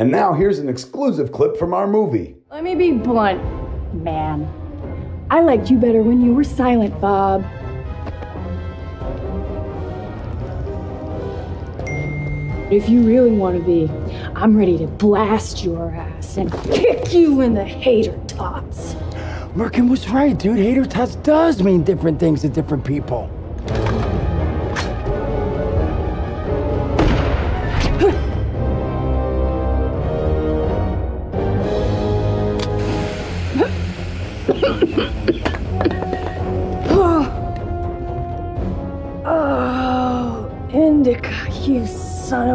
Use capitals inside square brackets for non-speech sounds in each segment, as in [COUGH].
And now here's an exclusive clip from our movie. Let me be blunt, man. I liked you better when you were silent, Bob. If you really want to be, I'm ready to blast your ass and kick you in the hater tots. Merkin was right, dude. Hater tots does mean different things to different people.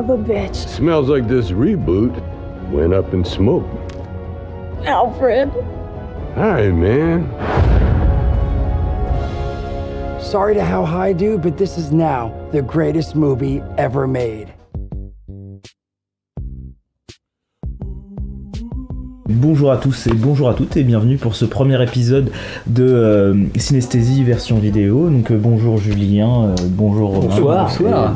Of a bitch. Smells like this reboot went up in smoke. Alfred. All right, man. Sorry to how high, dude, but this is now the greatest movie ever made. Bonjour à tous et bonjour à toutes et bienvenue pour ce premier épisode de euh, Synesthésie version vidéo. Donc euh, bonjour Julien, euh, bonjour Romain, Bonsoir. Bonsoir.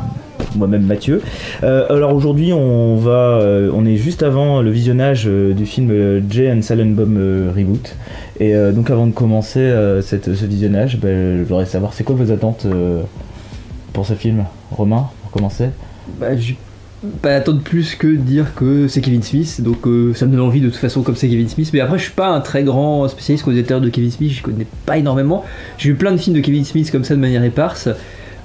Moi-même Mathieu. Euh, alors aujourd'hui on va, euh, on est juste avant le visionnage euh, du film Jay and Silent Reboot. Et donc avant de commencer ce visionnage, ben, je voudrais savoir c'est quoi vos attentes pour ce film, Romain, pour commencer? Bah, j'ai pas attendre plus que dire que c'est Kevin Smith, donc ça me donne envie de toute façon comme c'est Kevin Smith. Mais après, je suis pas un très grand spécialiste compositeur de Kevin Smith, je connais pas énormément. J'ai vu plein de films de Kevin Smith comme ça de manière éparse.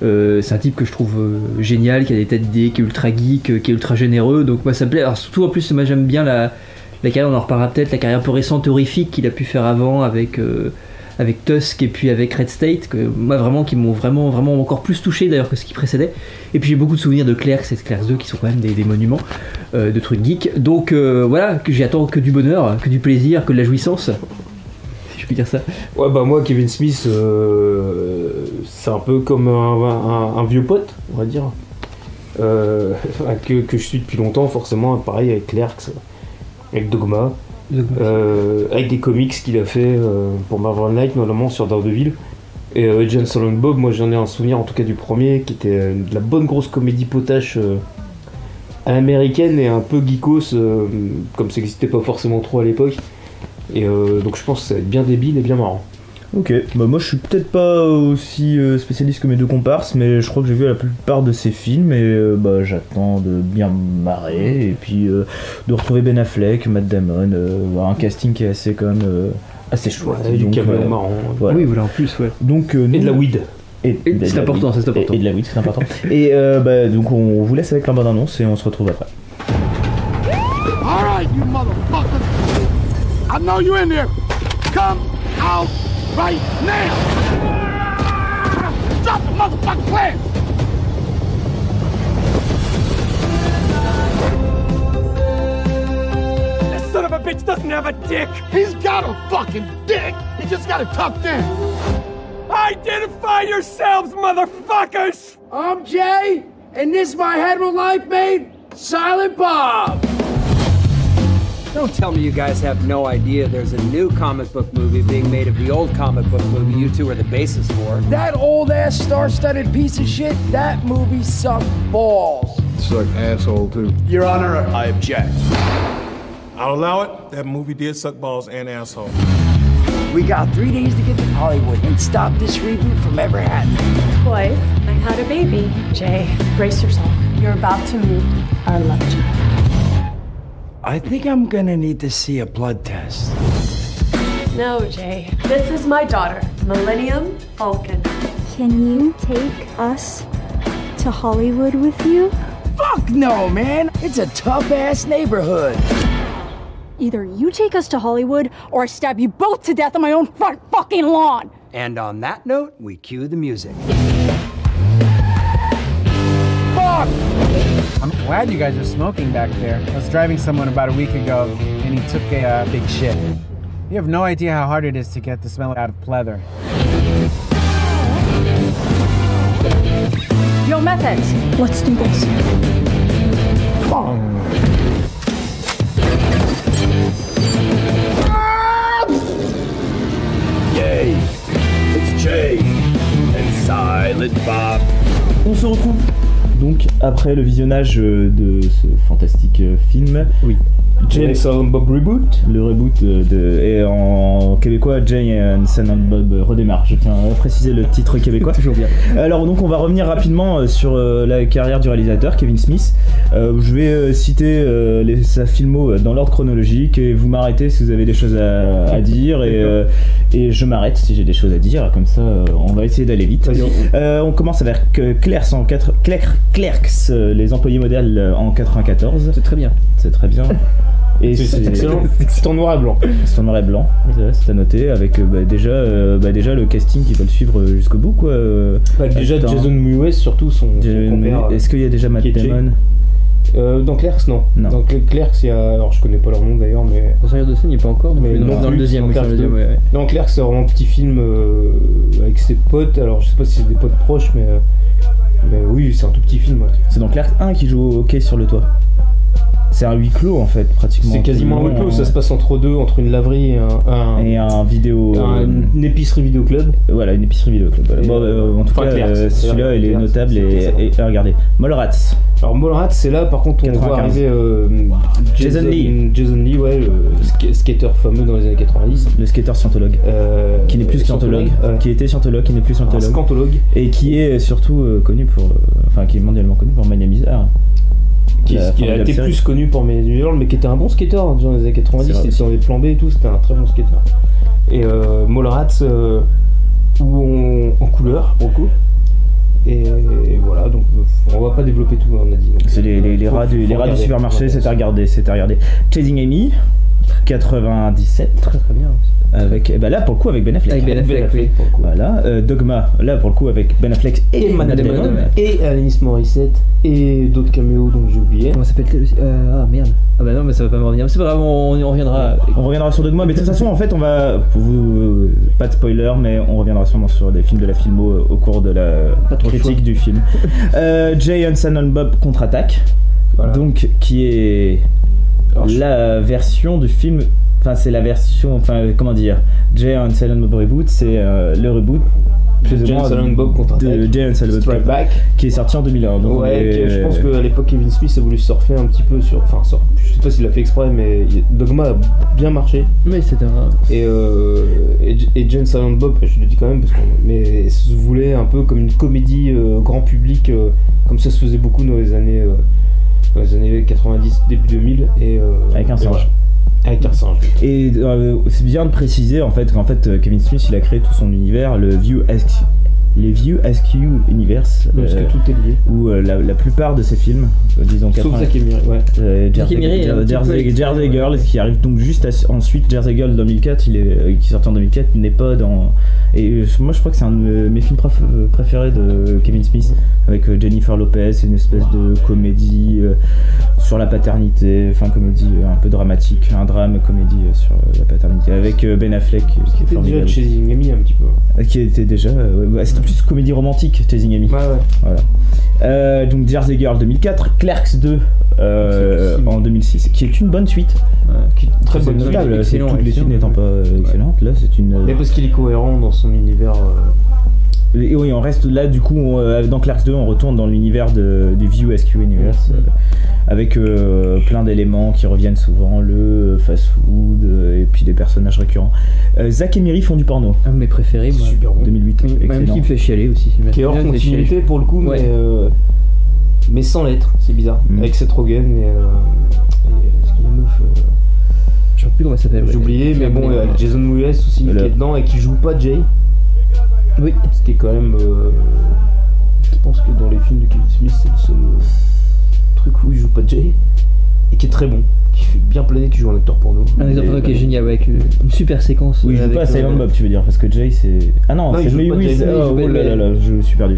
Euh, c'est un type que je trouve euh, génial, qui a des tas d'idées, qui est ultra geek, euh, qui est ultra généreux. Donc moi ça me plaît. Alors surtout en plus, moi j'aime bien la, la carrière, on en reparlera peut-être, la carrière un peu récente, horrifique qu'il a pu faire avant avec. Tusk et puis avec Red State, que moi vraiment qui m'ont vraiment encore plus touché d'ailleurs que ce qui précédait. Et puis j'ai beaucoup de souvenirs de Clerks et de Clerks 2 qui sont quand même des, monuments de trucs geeks. Donc voilà, que j'attends que du bonheur, que du plaisir, que de la jouissance. Je puis dire ça. Ouais, bah moi, Kevin Smith, euh, c'est un peu comme un, un- un vieux pote, on va dire. Euh, [LAUGHS] que, que je suis depuis longtemps, forcément, pareil avec Clerks, avec Dogma, euh, avec des comics qu'il a fait euh, pour Marvel Knight, notamment sur Daredevil. Et euh, James Silent Bob, moi j'en ai un souvenir en tout cas du premier, qui était de la bonne grosse comédie potache euh, à l'américaine et un peu geekos, euh, comme ça n'existait pas forcément trop à l'époque. Et euh, donc je pense que ça va être bien débile et bien marrant. Ok, bah moi je suis peut-être pas aussi euh, spécialiste que mes deux comparses, mais je crois que j'ai vu la plupart de ces films et euh, bah, j'attends de bien marrer et puis euh, de retrouver Ben Affleck, Matt Damon, euh, un casting qui est assez quand même euh, assez chouette. Ouais, du caméo euh, marrant. voilà. Oui, voilà, en plus, ouais. Donc, euh, Et de la nous- weed. Et, Et de c'est important, c'est important. Et, et de la weed, c'est important. et euh, bah, donc on vous laisse avec la bande annonce et on se retrouve après. All right, you motherfuckers. I know you in there. Come out right now. Drop the motherfucking plan. This son of a bitch doesn't have a dick. He's got a fucking dick. He just got it tucked in. Identify yourselves, motherfuckers. I'm Jay, and this is my head hetero life mate, Silent Bob. Don't tell me you guys have no idea there's a new comic book movie being made of the old comic book movie you two are the basis for. That old ass star studded piece of shit, that movie sucked balls. Suck asshole too. Your Honor, I object. I'll allow it. That movie did suck balls and asshole. We got three days to get to Hollywood and stop this reboot from ever happening. Boys, I had a baby. Jay, brace yourself. You're about to meet our love child. I think I'm gonna need to see a blood test. No, Jay. This is my daughter, Millennium Falcon. Can you take us to Hollywood with you? Fuck no, man! It's a tough ass neighborhood. Either you take us to Hollywood or I stab you both to death on my own front fucking lawn. And on that note, we cue the music. Fuck! I'm glad you guys are smoking back there. I was driving someone about a week ago, and he took a uh, big shit. You have no idea how hard it is to get the smell out of pleather. Yo, methods. Let's do this. Yay. It's Jay and Silent Bob. On se retrouve donc après le visionnage euh, de ce fantastique euh, film, Oui. Jay- Silent Bob Reboot. le reboot euh, de, et en québécois, Jay and Bob redémarre. Je tiens à préciser le titre québécois. [LAUGHS] Toujours bien. Alors donc on va revenir rapidement euh, sur euh, la carrière du réalisateur Kevin Smith. Euh, je vais citer euh, les, sa filmo dans l'ordre chronologique et vous m'arrêtez si vous avez des choses à, à dire et, euh, et je m'arrête si j'ai des choses à dire. Comme ça on va essayer d'aller vite. On commence avec Clerks en 4 Clerks, les employés modèles en 94. C'est très bien. C'est très bien. Et [LAUGHS] C'est en noir et blanc. c'est en noir et blanc, c'est à noter, avec euh, bah, déjà, euh, bah, déjà le casting qui va le suivre euh, jusqu'au bout. Quoi. Bah, déjà Attends. Jason Mewes surtout son, son Est-ce qu'il y a déjà Matt. Damon Euh, dans Clerks, non. Non. Dans Clerks, il y a. Alors, je connais pas leur nom d'ailleurs, mais. Seigneur de Scène, il n'y est pas encore, mais dans, non dans le plus, deuxième, dans oui, dans le Clerks deuxième, deux. ouais, ouais. Dans Clerks, c'est vraiment un petit film euh, avec ses potes. Alors, je sais pas si c'est des potes proches, mais. euh, mais oui, c'est un tout petit film. ouais. C'est dans Clerks 1 qui joue au hockey sur le toit. C'est un huis clos en fait, pratiquement. C'est quasiment un huis clos, ça se passe entre deux, entre une laverie et un. un- Et un vidéo. un- euh, une épicerie vidéo club. Voilà, une épicerie vidéo club. voilà. Bon, euh, en tout cas, euh, celui-là, il est notable et, c'est- et- et regardez. Mallrats, Alors, Mallrats, c'est là, par contre, on 95. voit arriver euh, Jason Lee. Jason Lee, ouais, le sk- skater fameux dans les années 90. le skater scientologue. Qui n'est plus scientologue, ouais. qui était scientologue, qui n'est plus Un scientologue. scantologue. Et qui est surtout connu pour. enfin, qui est mondialement connu pour Mania Bizarre. Qui, a été série. plus connu pour mes World, mais qui était un bon skater dans les années 90, C'est vrai il était dans les plans B et tout, c'était un très bon skater. Et euh, Mallrats, euh, où on, en couleur, pour le coup. Et, voilà, donc on va pas développer tout, on a dit. C'est les, les, rats du, les rats du supermarché, c'est à regarder, c'est à regarder. Chasing Amy, 97. Très très bien. Avec, eh ben là, pour le coup, avec Ben Affleck. Avec Ben Affleck, oui. pour le coup. Voilà. Euh, Dogma, là, pour le coup, avec Ben Affleck et, Et Matt Matt Damon, Damon. et Alanis Morissette, et d'autres caméos dont j'ai oublié. Comment aussi euh, Ah merde. Ah bah non, mais ça va pas me revenir. C'est pas grave, on, on reviendra. On reviendra sur Dogma, mais de toute façon, en fait, on va. Pour vous, pas de spoiler, mais on reviendra sûrement sur des films de la filmo euh, au cours de la Pas trop le critique du film. euh, Jay and Silent Bob contre-attaque, Voilà. donc qui est la version du film. Enfin, c'est la version. Enfin, comment dire Jay and Silent Bob Reboot, c'est euh, le reboot. plus ou Jay and Silent Bob de Jay and Silent Bob Back. qui est sorti en 2001. Donc on Ouais, est- que je pense qu'à l'époque Kevin Smith a voulu surfer un petit peu sur. Enfin, sur- je sais pas s'il l'a fait exprès, mais Dogma a bien marché. Mais c'était un. Et, euh, et, et Jane Silent Bob, je le dis quand même, parce qu'on mais se voulait un peu comme une comédie euh, grand public, euh, comme ça se faisait beaucoup dans les années, euh, dans les années 90, début 2000. Et, euh, Avec un et singe. voilà. Avec un singe. Et euh, c'est bien de préciser en fait qu'en fait euh, Kevin Smith il a créé tout son univers, le View les View SQ Universe, Parce euh, que tout est lié. où euh, la, la plupart de ces films, euh, disons Sauf 80, Zack et Miri, ouais. Jersey, est Jersey- Jersey ouais. Girl qui arrive donc juste à- ensuite Jersey Girl 2004 il est, qui sortait en 2004 n'est pas dans et moi je crois que c'est un de mes films préf- préférés de Kevin Smith avec Jennifer Lopez une espèce de comédie sur la paternité enfin comédie un peu dramatique un drame comédie sur la paternité avec Ben Affleck qui est C'était déjà formidable Chasing Amy un petit peu. Qui était déjà c'était plus comédie romantique Chasing Amy Ouais, ouais. voilà. Euh, donc Jersey Girl 2004, Clerks 2 euh, en 2006, qui est une bonne suite. Qui- Très bonne suite. toutes les suites n'étant pas euh, excellentes. Là, c'est une. Mais parce qu'il est cohérent dans son univers. Et oui, on reste là, du coup, on, euh, dans Clerks 2, on retourne dans l'univers du View SQ Universe, euh, avec euh, plein d'éléments qui reviennent souvent, le fast-food, euh, et puis des personnages récurrents. Euh, Zach et Miri font du porno, Un de mes préférés, moi. super bon. 2008, Oui, Même qui me fait chialer aussi. Qui est hors continuité pour le coup, Ouais. mais, euh, mais sans lettres, c'est bizarre. Mm. Avec Seth Rogen et, euh, et euh, ce qu'il y a meuf. Je sais plus comment ça s'appelle. J'ai oublié, mais bon. Jason Mewes aussi qui est dedans et qui joue pas Jay. Oui. Ce qui est quand même. euh, je pense que dans les films de Kevin Smith, c'est le seul euh, truc où il joue pas Jay. Et qui est très bon. Qui fait bien planer, qui joue un acteur porno. Un exemple Et- qui est génial, avec euh, une super séquence. Oui, je joue pas à Silent Bob, tu veux dire, parce que Jay c'est. Ah non, il c'est oui, il oh, oh là là je suis perdu.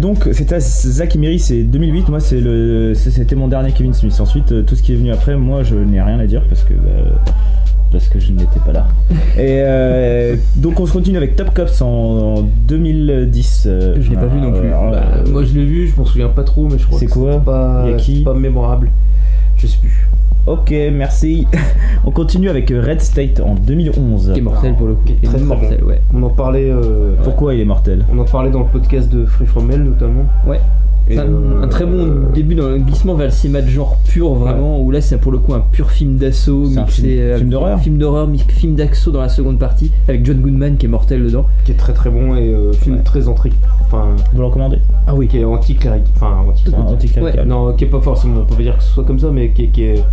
Donc, c'était Zach et Miri, c'est 2008, moi c'est le, c'est- c'était mon dernier Kevin Smith. Ensuite, tout ce qui est venu après, moi je n'ai rien à dire parce que. Bah, parce que je n'étais pas là. [LAUGHS] Et euh, donc on se continue avec Top Cops en, en 2010. euh, Je l'ai pas vu non plus. Bah, euh, moi je l'ai vu, je m'en souviens pas trop, mais je crois C'est que quoi c'était pas, pas mémorable. Je sais plus. Ok, merci. [LAUGHS] on continue avec Red State en 2011. Qui est mortel pour le coup. Qui est très, très mortel, ouais. On en parlait. euh, Pourquoi il est mortel? On en parlait dans le podcast de Free From Hell notamment. Ouais. Un, euh, un très bon début dans le glissement vers le cinéma de genre pur, vraiment, où là c'est pour le coup un pur film d'assaut, un mixé. film- euh, d'horreur. Film d'horreur, film d'assaut dans la seconde partie, avec John Goodman qui est mortel dedans. qui est très très bon et euh, film Ouais. très anti enfin Vous le recommandez? Ah oui qui est anti-clérical enfin anti Ah, anticlérical. non qui est pas forcément on peut pas dire que ce soit comme ça mais qui est qui est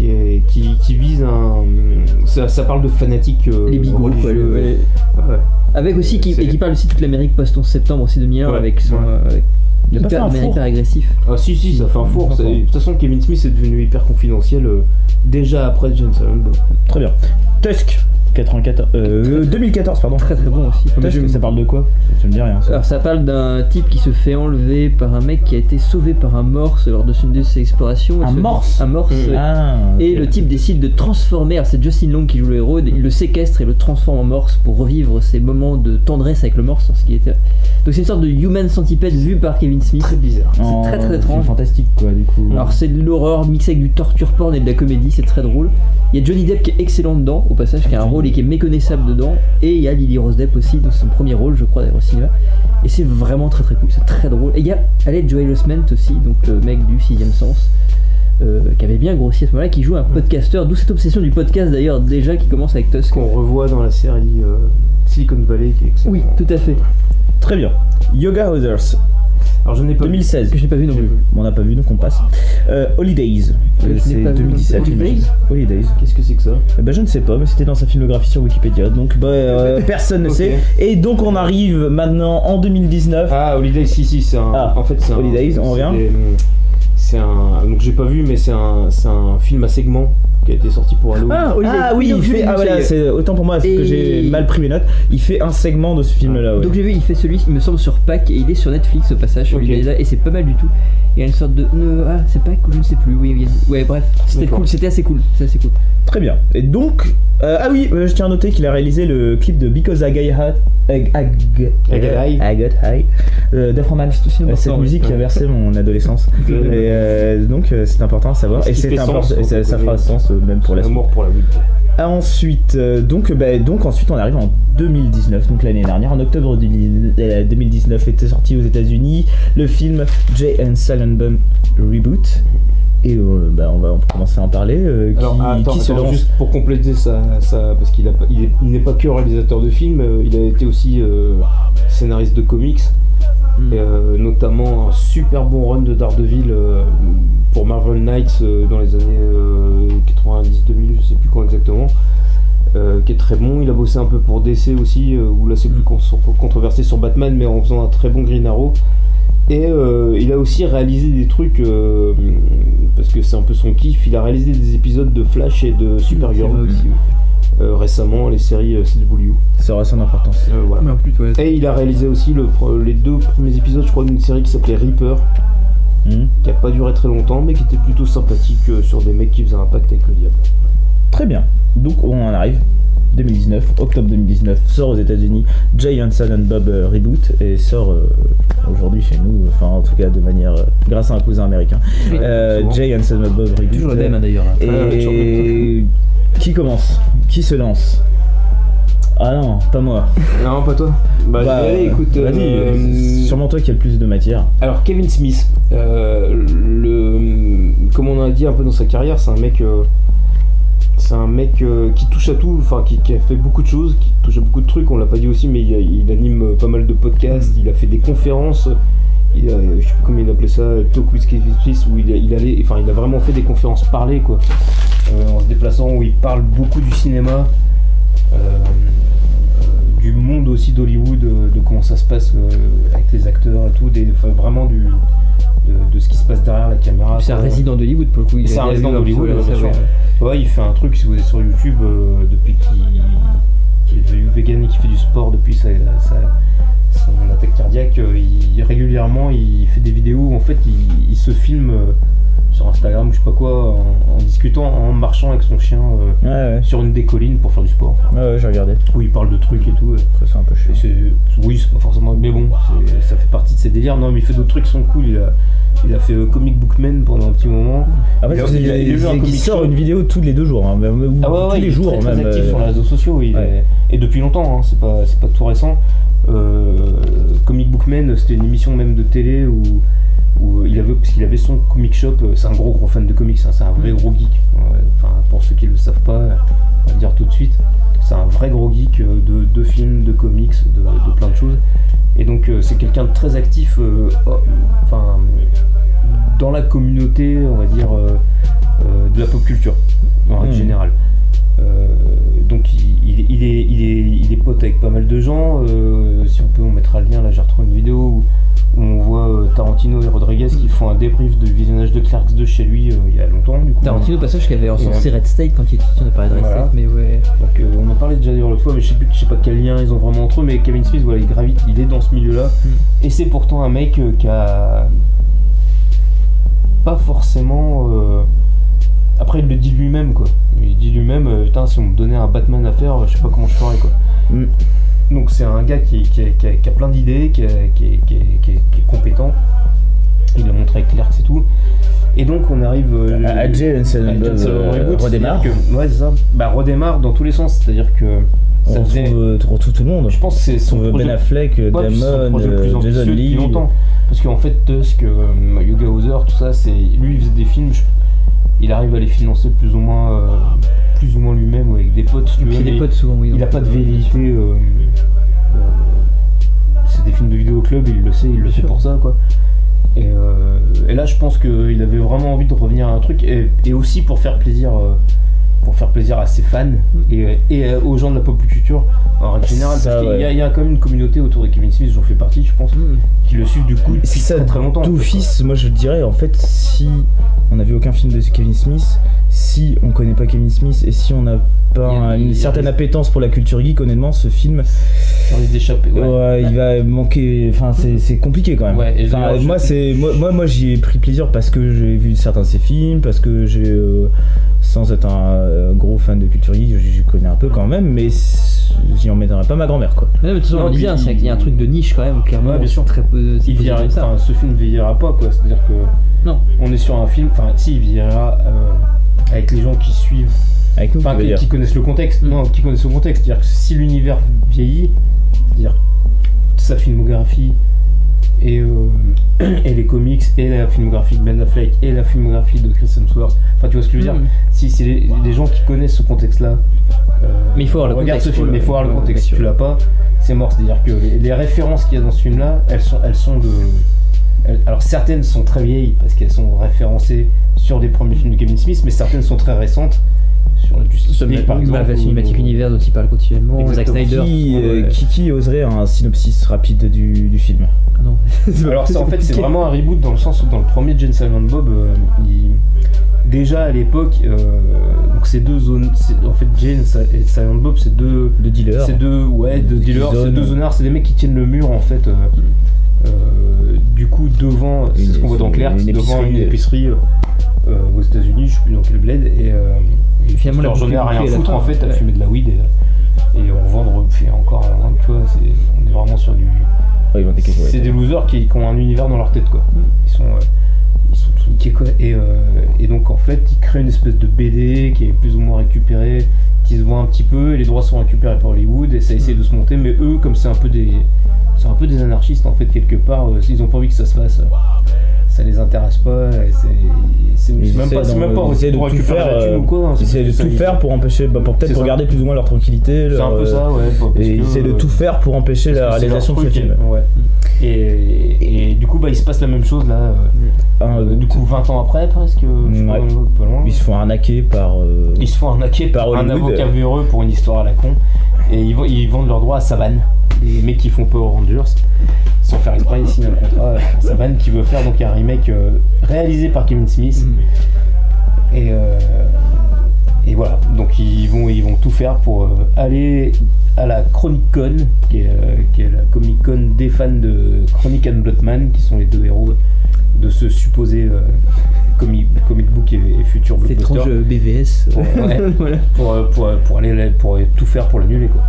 qui, est- qui, qui vise un ça, ça parle de fanatiques euh, Les bigots, quoi, le- ouais. Avec aussi, qui, et qui parle aussi de toute l'Amérique post-11 septembre aussi 2001, Ouais, avec son. ouais. euh, avec Il a fait hyper, un mais four hyper agressif. ah si si ça fait un four de toute façon Kevin Smith est devenu hyper confidentiel euh, déjà après James Bond Très bien. Tusk, 94, euh, 2014, pardon. Très très bon aussi. Tusk, je- ça parle de quoi? Ça me dit rien. Ça. Alors ça parle d'un type qui se fait enlever par un mec qui a été sauvé par un morse lors de une de ses explorations. Un se- morse Un morse. Mmh. ouais. Et le type décide de transformer, alors c'est Justin Long qui joue le héros, il le séquestre et le transforme en morse pour revivre ses moments de tendresse avec le morse. Ce qui était... Donc c'est une sorte de human centipede vu par Kevin Smith. très bizarre En- très, très film étrange. fantastique quoi du coup. Alors c'est de l'horreur mixée avec du torture porn et de la comédie, c'est très drôle. Il y a Johnny Depp qui est excellent dedans, au passage, qui a un rôle et qui est méconnaissable dedans. Et il y a Lily Rose Depp aussi, dans son premier rôle, je crois, d'ailleurs au cinéma. Et c'est vraiment très très cool, c'est très drôle. Et il y a Alec Joel Osment aussi, donc le mec du sixième sens, euh, qui avait bien grossi à ce moment-là, qui joue un podcasteur, d'où cette obsession du podcast d'ailleurs, déjà qui commence avec Tusk. qu'on revoit dans la série euh, Silicon Valley qui est excellent. Oui, tout à fait. Très bien. Yoga Others, alors je n'ai pas vu. 2016. Que je n'ai pas vu non plus. On n'a pas vu donc on passe. Euh, Holidays, c'est pas vu. 2017. Holidays qu'est-ce que c'est que ça Eh ben, je ne sais pas, mais c'était dans sa filmographie sur Wikipédia, donc bah, euh, [LAUGHS] personne ne sait. Et donc on arrive maintenant en 2019. Ah, Holidays, si, si, c'est un. Ah, en fait, c'est un. Holidays, on revient des- C'est un. Donc, j'ai pas vu, mais c'est un, c'est un film à segments qui a été sorti pour Halloween. Ah. Ah oui, il fait. Ah voilà, est. c'est autant pour moi parce que j'ai mal pris mes notes. Il fait un segment de ce film-là. ouais. Donc j'ai vu, il fait celui, il me semble, sur Pâques et il est sur Netflix au passage, et c'est pas mal du tout. Il y a une sorte de. ne- ah, c'est Pâques ou je ne sais plus, oui, oui. Ouais, bref, c'était cool, c'était assez cool, c'est assez cool. Très bien. Et donc, euh, ah oui, euh, je tiens à noter qu'il a réalisé le clip de Because I Got Hot, I, I, I Got High. I Got High, euh, d'Afroman. C'est aussi Euh, Cette musique qui a versé mon adolescence. [LAUGHS] et euh, donc, euh, c'est important à savoir. Et qui c'est fait important, sens, et ça, fera sens euh, même pour la suite. Amour pour la. Ensuite, euh, donc, bah, donc ensuite on arrive en 2019, donc l'année dernière, en octobre 2000 euh, 2019 était sorti aux États-Unis le film Jay and Silent Bob Reboot. Et euh, bah, on va commencer à en parler. euh, qui, Alors, ah, attends, qui se attends, lance juste pour compléter ça, ça parce qu'il il il n'est pas que réalisateur de films, euh, il a été aussi euh, scénariste de comics, Mm. euh, notamment un super bon run de Daredevil euh, pour Marvel Knights euh, dans les années 90-2000, je sais plus quand exactement. qui est très bon, il a bossé un peu pour DC aussi, où là c'est plus con- controversé sur Batman, mais en faisant un très bon Green Arrow. Et il a aussi réalisé des trucs, parce que c'est un peu son kiff, il a réalisé des épisodes de Flash et de Supergirl C'est vrai aussi, récemment, les séries euh, CW. Ça aura son importance. Euh, voilà. Mais en plus, ouais. Et il a réalisé aussi le, les deux premiers épisodes, je crois, d'une série qui s'appelait Reaper, Hmm. qui a pas duré très longtemps, mais qui était plutôt sympathique euh, sur des mecs qui faisaient un pacte avec le diable. Très bien. Donc on en arrive. 2019, octobre 2019, sort aux États-Unis Jay and Silent Bob euh, Reboot et sort euh, aujourd'hui chez nous, enfin en tout cas de manière euh, grâce à un cousin américain. Euh. Jay and Silent Bob Reboot. Toujours le même hein, d'ailleurs. Et qui commence? Qui se lance? Ah non, pas moi. [LAUGHS] Non, pas toi Bah, Bah, aller, écoute. Vas-y, euh, c'est sûrement toi qui as le plus de matière. Alors Kevin Smith, euh, le, comme on a dit un peu dans sa carrière, c'est un mec, euh, c'est un mec euh, qui touche à tout, enfin qui, qui a fait beaucoup de choses, qui touche à beaucoup de trucs. On l'a pas dit aussi, mais il, il anime euh, pas mal de podcasts, il a fait des conférences. Il a, je sais plus comment il appelait ça, Talk with Kevin Smith, où il, allait, enfin il a vraiment fait des conférences parlées quoi, Euh, en se déplaçant où il parle beaucoup du cinéma. euh, du monde aussi d'Hollywood, de comment ça se passe avec les acteurs et tout, des, enfin, vraiment du, de, de ce qui se passe derrière la caméra. C'est un résident d'Hollywood pour le coup. il C'est a- un résident d'Hollywood, bien sûr. ouais. Il fait un truc, si vous êtes sur YouTube, euh, depuis qu'il est devenu vegan et qu'il fait du sport depuis sa, sa- son attaque cardiaque, euh, il, régulièrement il fait des vidéos où en fait il, il se filme euh, sur Instagram ou je sais pas quoi, en, en discutant, en marchant avec son chien euh, Ouais, ouais. sur une des collines pour faire du sport. Ouais, ouais, j'ai regardé. Où il parle de trucs et tout. euh. Après, c'est un peu chiant. Oui, c'est pas forcément. Mais bon, ça fait partie de ses délires. Non, mais il fait d'autres trucs qui sont cool. Il a, il a fait euh, Comic Book Man pendant un petit moment. Après, il, a, il a- il a un sort show. une vidéo tous les deux jours, hein, même- ou Ah ouais, tous il les est jours très, très même. actif euh, sur les réseaux sociaux. il ouais. est- Et depuis longtemps, hein, c'est pas, pas tout récent. Euh, Comic Book Man, c'était une émission même de télé où, où il avait, parce qu'il avait son comic shop, euh, c'est un gros gros fan de comics, hein, c'est un vrai gros geek. Enfin, pour ceux qui ne le savent pas, on va le dire tout de suite, c'est un vrai gros geek euh, de, de films, de comics, de, de plein de choses. Et donc euh, c'est quelqu'un de très actif, oh, enfin, dans la communauté, on va dire, de la pop culture, en règle Mhm. générale. Euh, donc il, est, il, est, il, est, il est pote avec pas mal de gens. euh, si on peut, on mettra le lien. Là, j'ai retrouvé une vidéo où, où on voit euh, Tarantino et Rodriguez qui font un débrief de visionnage de Clerks 2 chez lui euh, il y a longtemps. Du coup, Tarantino, au passage, qui avait encensé Red State quand il était on a parlé de Red Voilà. State, mais ouais. Donc euh, on en parlait déjà d'ailleurs l'autre fois, mais je sais plus, je sais pas quel lien ils ont vraiment entre eux, mais Kevin Smith, voilà, il gravite, il est dans ce milieu-là, et c'est pourtant un mec qui a pas forcément. euh, Après, il le dit lui-même, quoi. Il dit lui-même, putain, si on me donnait un Batman à faire, je sais pas comment je ferais, quoi. Mm. Donc c'est un gars qui, qui, a, qui a- qui a plein d'idées, qui, a- est- compétent. Il l'a montré avec Clerks et tout. Et donc on arrive euh, À- à Jay euh, redémarre. que- ouais, c'est ça. Bah, redémarre dans tous les sens. C'est-à-dire que On ça faisait- retrouve, euh, on retrouve tout le monde. je pense que c'est son On projet- Ben Affleck, Ouais, Damon, euh, Jason Lee. longtemps. Parce qu'en fait, Tusk, euh, Yuga Hauser, tout ça, c'est lui, il faisait des films. je- Il arrive à les financer plus ou moins, euh, plus ou moins lui-même ou avec des potes. tu potes, souvent, oui. Il donc, a pas de euh, velléité. euh, c'est des films de vidéo club, il le sait, il le fait pour ça, quoi. Et, et là, je pense qu'il avait vraiment envie de revenir à un truc, et, et aussi pour faire plaisir, pour faire plaisir à ses fans et, et euh, aux gens de la pop culture en règle générale. Ça, parce qu'il y, a- il y a quand même une communauté autour de Kevin Smith, j'en fais partie, je pense, Mm. qui le suivent du coup depuis C'est ça, très, très longtemps. D'office, moi je dirais, en fait, si on n'a vu aucun film de Kevin Smith, si on connaît pas Kevin Smith et si on n'a pas a- une certaine appétence pour la culture geek, honnêtement, ce film, quoi. Ça risque d'échapper. ouais. ouais, il va [LAUGHS] manquer. Enfin, c'est compliqué quand même. Ouais, et Enfin, moi, c'est moi, moi, moi, j'y ai pris plaisir parce que j'ai vu certains de ses films, parce que j'ai, euh, sans être un euh, gros fan de culture geek, j'y connais un peu quand même, mais j'y emmènerai pas ma grand-mère quoi. Mais non, mais de toute façon, Non, on disait, il- qu'il y a un truc de niche quand même, clairement. Ouais, bien sûr. Très peu. il enfin, ce film ne vieillira pas, quoi. C'est-à-dire que Non. on est sur un film, enfin, si, il vieillira euh, avec les gens qui suivent, Avec nous, enfin, qui connaissent le contexte. Mm. Non, qui connaissent le contexte. C'est-à-dire que si l'univers vieillit, c'est-à-dire sa filmographie et, euh, [CLEARS THROAT] et les comics et la filmographie de Ben Affleck et la filmographie de Chris Hemsworth. Enfin, tu vois ce que je veux dire Mm. Si c'est les, les gens qui connaissent ce contexte-là, euh, Mais il faut avoir le regarde contexte ce film, mais il faut avoir le contexte. Si tu l'as pas, c'est mort. C'est-à-dire que les, les références qu'il y a dans ce film-là, elles sont, elles sont de. alors certaines sont très vieilles parce qu'elles sont référencées sur les premiers films de Kevin Smith, mais certaines sont très récentes sur Sur League, par exemple. la Cinematic ou- Universe dont il parle continuellement, Zack. Snyder. Qui, euh, qui, qui oserait un synopsis rapide du, du film Ah non. [LAUGHS] Alors ça, en fait c'est vraiment un reboot dans le sens où dans le premier Jane Silent Bob, euh, il- déjà à l'époque, euh, donc ces deux zones, en fait Jane et Silent Bob c'est deux, de dealer. c'est deux, ouais, de dealers, c'est deux zonards, c'est des mecs qui tiennent le mur en fait. Euh, du coup devant, c'est Une- ce qu'on voit dans Clerks, une devant une épicerie, euh, euh, aux États-Unis, je sais plus dans quel bled, et, euh, et Finalement, leur la journée rien à la foutre en fait à fumer de la weed et, et en vendre, puis encore en vendre, tu vois, on est vraiment sur du ouais. c'est des losers qui, qui ont un univers dans leur tête quoi. Ils sont euh, ils sont. Et, euh, et donc en fait ils créent une espèce de BD qui est plus ou moins récupérée, qui se vend un petit peu, et les droits sont récupérés par Hollywood et ça essaie de se monter, mais eux comme c'est un peu des c'est un peu des anarchistes en fait quelque part, euh, s'ils ont pas envie que ça se fasse, euh, ça les intéresse pas. C'est Ils même pas, c'est même pas ils essaient de tout faire, euh, ou quoi. hein, Ils de tout ils- faire pour empêcher, bah, pour peut-être ça. regarder plus ou moins leur tranquillité. C'est un peu euh, ça, ouais. Et ils essaient de euh, tout faire pour empêcher la réalisation de ce film. Et, et du coup, bah, il se passe la même chose là. euh, euh, du coup, 20 ans après, presque. je sais pas, Ouais. pas loin. Ils se font arnaquer par. euh, Ils se font arnaquer Par un avocat véreux pour une histoire à la con. Et ils, vendent leurs droits à Savane. Les mecs qui font Power Rangers. Sans faire exprès, ils signent un contrat à Savane qui veut faire donc un remake euh, réalisé par Kevin Smith. Et, euh, et voilà. Donc ils vont, ils vont tout faire pour euh, aller à la Chronic Con, qui est, euh, qui est la Comic Con des fans de Chronic and Bloodman, qui sont les deux héros de ce supposé euh, comic, comic book et, et futur C'est blockbuster. étrange euh, BVS. Pour, ouais, [LAUGHS] voilà. pour, pour, pour aller pour tout faire pour l'annuler quoi.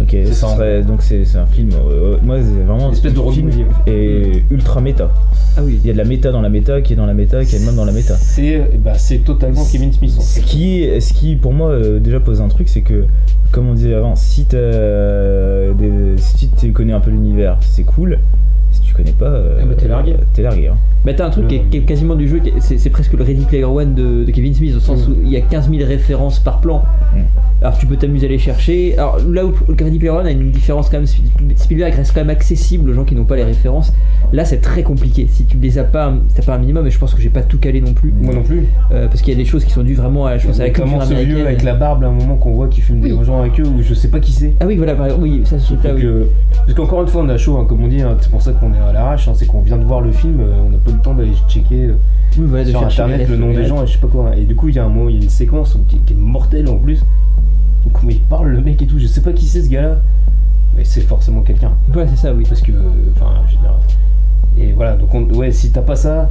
Ok, C'est ce ça, serait- donc c'est un film. euh, moi, c'est vraiment Une espèce de film et ultra méta. Ah oui. Il y a de la méta dans la méta, qui est dans la méta, qui est même dans la méta. C'est bah, c'est totalement Kevin Smith. Ce qui, ce qui pour moi euh, déjà pose un truc, c'est que, comme on disait avant, si, t'as des- si tu connais un peu l'univers, c'est cool. Tu connais pas, euh, Ah bah, t'es largué. T'es largué. hein. Bah t'as un truc Le- qui est, qui est quasiment du jeu, c'est c'est presque le Ready Player One de, de Kevin Smith, au sens où il y a 15 000 références par plan. Mm. Alors tu peux t'amuser à les chercher. Alors là où le Ready Player One a une différence quand même, Sp- Spielberg reste quand même accessible aux gens qui n'ont pas les références. Là c'est très compliqué. Si tu les as pas, si t'as pas un minimum, et je pense que j'ai pas tout calé non plus. Moi non plus. Euh, parce qu'il y a des choses qui sont dues vraiment à, je pense, à la culture ce américaine. vieux avec la barbe, là, à un moment qu'on voit qui des Oui. gens avec eux, où je sais pas qui c'est. Ah oui voilà, par exemple, oui, ça que- Parce qu'encore une fois, on a chaud, hein, comme on dit, hein, c'est pour ça qu'on est à l'arrache, hein, c'est qu'on vient de voir le film, euh, on n'a pas eu le temps d'aller checker euh, Oui, voilà, de sur internet le nom des gens et je sais pas quoi. Et du coup, il y a un moment, il y a une séquence qui, qui est mortelle en plus. Donc, comment il parle le mec et tout, je sais pas qui c'est ce gars-là, mais c'est forcément quelqu'un. Ouais, c'est ça, oui. Parce que, enfin, je veux dire. Et voilà, donc on- ouais, si t'as pas ça,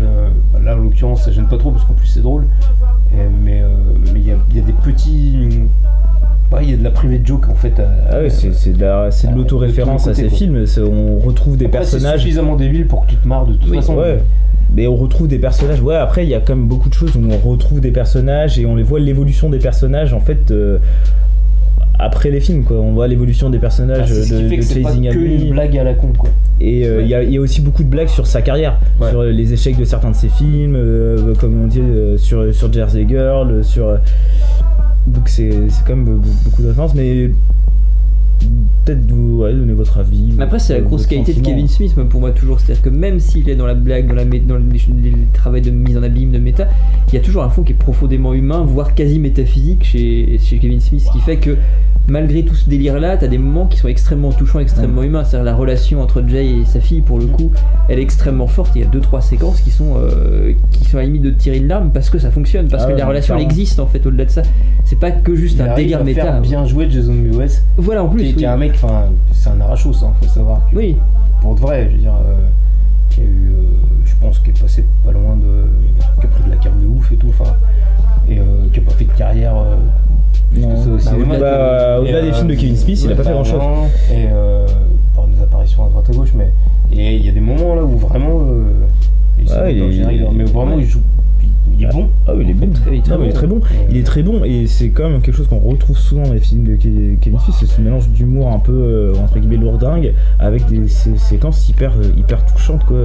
euh, là en l'occurrence ça gêne pas trop parce qu'en plus c'est drôle, Et- mais euh, mais il y, il y a des petits. Ouais, il y a de la private joke en fait. à- Ah oui, c'est c'est de la- de à- l'autoréférence de à ces films. On retrouve des. Après, personnages. suffisamment débile pour que tu te marres de toute Oui, façon. ouais. Mais on retrouve des personnages. Ouais, après, il y a quand même beaucoup de choses où on retrouve des personnages et on les voit l'évolution des personnages en fait. euh, après les films, quoi. On voit l'évolution des personnages ce de, qui fait de que c'est pas Chasing que Amy. une blague à la con quoi. Et euh, il y, a- il y a aussi beaucoup de blagues sur sa carrière, Ouais. sur les échecs de certains de ses films, euh, comme on dit, euh, sur, sur Jersey Girl, sur. Donc c'est quand même be- beaucoup de références, mais peut-être vous ouais, donnez votre avis. Mais après, c'est la grosse qualité de. Kevin Smith, même pour moi, toujours. C'est-à-dire que même s'il est dans la blague, dans, la, dans le, les, les travaux de mise en abîme, de méta, il y a toujours un fond qui est profondément humain, voire quasi métaphysique chez, chez Kevin Smith, ce qui fait que malgré tout ce délire-là, t'as des moments qui sont extrêmement touchants, extrêmement humains. C'est-à-dire la relation entre Jay et sa fille, pour le coup, elle est extrêmement forte. Il y a deux trois séquences qui sont, euh, qui sont à la limite de tirer une larme parce que ça fonctionne, parce Ah que la relation elle existe en fait au-delà de ça. C'est pas que juste Il un délire méta. faire bien jouer Jason Mewes, Voilà en plus. Qui, qui est oui. un mec, enfin, c'est un arrachos, hein, faut savoir. que- Oui. Pour de vrai, je veux dire, euh, qui a eu, euh, je pense, qui est passé pas loin de, qui a pris de la carte de ouf et tout, enfin, et euh, qui a pas fait de carrière. ça Bah, au-delà- des films de Kevin Smith, il a pas fait grand-chose. Et par des apparitions à droite à gauche, mais et il y a des moments là où vraiment, il, mais vraiment il joue, il, est bon. Ah oui, il est bon. Très Non, il est très bon. Il est très bon et c'est quand même quelque chose qu'on retrouve souvent dans les films de Ke- Kevin Smith, c'est ce mélange d'humour un peu euh, entre guillemets lourdingue avec des sé- séquences hyper euh, hyper touchantes quoi.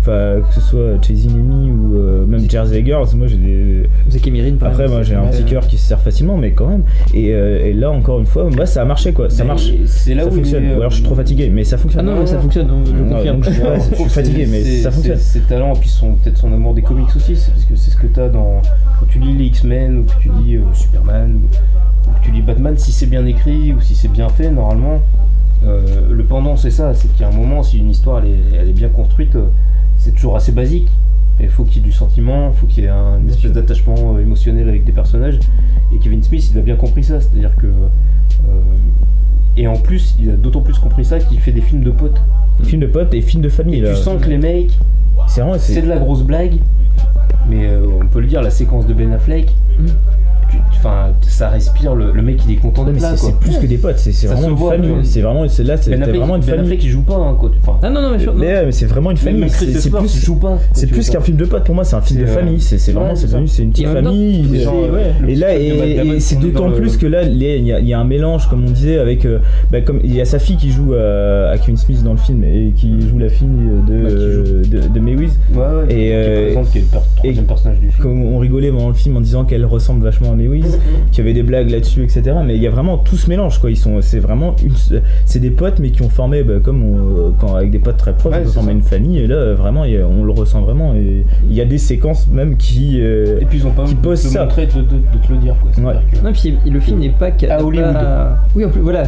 Enfin que ce soit Chasing Amy ou euh, même Jersey Girls, moi j'ai des Zach Emirin, par après moi j'ai un petit cœur qui se serre facilement mais quand même et, euh, et là encore une fois moi ça a marché quoi, ça Mais marche. C'est là ça où fonctionne. est, Ou alors je suis trop fatigué mais ça Ah fonctionne. non, mais ça fonctionne, je Ouais, confirme. donc je suis- [LAUGHS] Ouais, je suis fatigué mais ça fonctionne. Ses talents, puis son, peut-être son amour des comics aussi, c'est parce que c'est ce que t'as dans. Quand tu lis les X-Men, ou que tu lis euh, Superman, ou, ou que tu lis Batman, si c'est bien écrit, ou si c'est bien fait, normalement, euh, le pendant c'est ça, c'est qu'il y a un moment, si une histoire elle est, elle est bien construite, euh, c'est toujours assez basique. Il faut qu'il y ait du sentiment, il faut qu'il y ait un une espèce d'attachement émotionnel avec des personnages. Et Kevin Smith, il a bien compris ça, c'est-à-dire que. et en plus, il a d'autant plus compris ça qu'il fait des films de potes. Film de potes et film de famille. Et là. tu sens que les mecs, c'est de la grosse blague, mais euh, on peut le dire, la séquence de Ben Affleck, Mm. Enfin, ça respire, le, le mec il est content d'être là. c'est c'est plus que des potes, c'est c'est vraiment une famille. C'est vraiment c'est là, Ben c'était Affleck, vraiment une Ben famille. Il joue pas, hein, quoi. Enfin, Ah non, non, mais je- Mais, mais c'est vraiment une famille. C'est c'est plus, joue pas. c'est plus qu'un film de potes pour moi. C'est un film de C'est, euh, famille. C'est c'est vraiment c'est c'est devenu c'est une petite famille. c'est Et là, et, c'est d'autant le- plus que là, il y, a- un mélange, comme on disait, avec. euh, bah, comme il y a sa fille qui joue euh, à Kevin Smith dans le film et qui joue la fille de qui euh, de, Et, qui est euh, qui le troisième personnage du film. On rigolait pendant le film en disant qu'elle ressemble vachement à Qu'il y avait des blagues là-dessus, etc. Mais il y a vraiment tout ce mélange, quoi. Ils sont, c'est vraiment une, c'est des potes, mais qui ont formé, bah, comme on- quand avec des potes très proches, Ouais, on ça. une famille. Et là, vraiment, on le ressent vraiment. Et il y a des séquences même qui, euh, Et puis ils ont pas qui envie de te posent ça. montrer, de, de- de te le dire. Quoi. C'est-à-dire Ouais. que- Non, puis le film n'est pas qu'à À Hollywood. pas- Oui, en plus, voilà.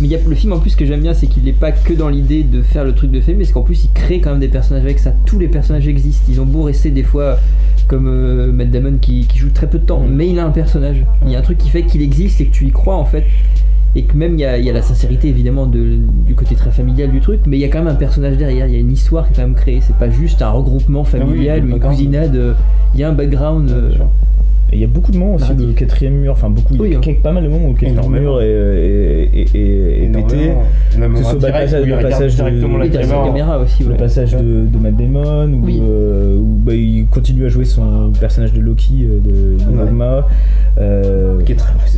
Mais y a le film en plus que j'aime bien, c'est qu'il n'est pas que dans l'idée de faire le truc de film, mais c'est qu'en plus il crée quand même des personnages avec ça. Tous les personnages existent. Ils ont beau rester des fois comme euh, Matt Damon qui, qui joue très peu de temps, mais il a un personnage. Il y a un truc qui fait qu'il existe et que tu y crois en fait. Et que même il y a, il y a la sincérité évidemment de- du côté très familial du truc, mais il y a quand même un personnage derrière, il y a une histoire qui est quand même créée. C'est pas juste un regroupement familial Ah oui, ou une cousinade. euh, Il y a un background. euh. Et il y a beaucoup de moments aussi de quatrième mur, enfin beaucoup, il y a Oui, hein. quelques- pas mal de moments où le quatrième mur est, est, est- est- pété. Que ce soit direct, passage- le passage de- directement la derrière la caméra. aussi. Le ouais. passage de, de Matt Damon, où, Oui. euh, où, bah, il continue à jouer son personnage de Loki euh, de, de Ouais. Dogma. Euh,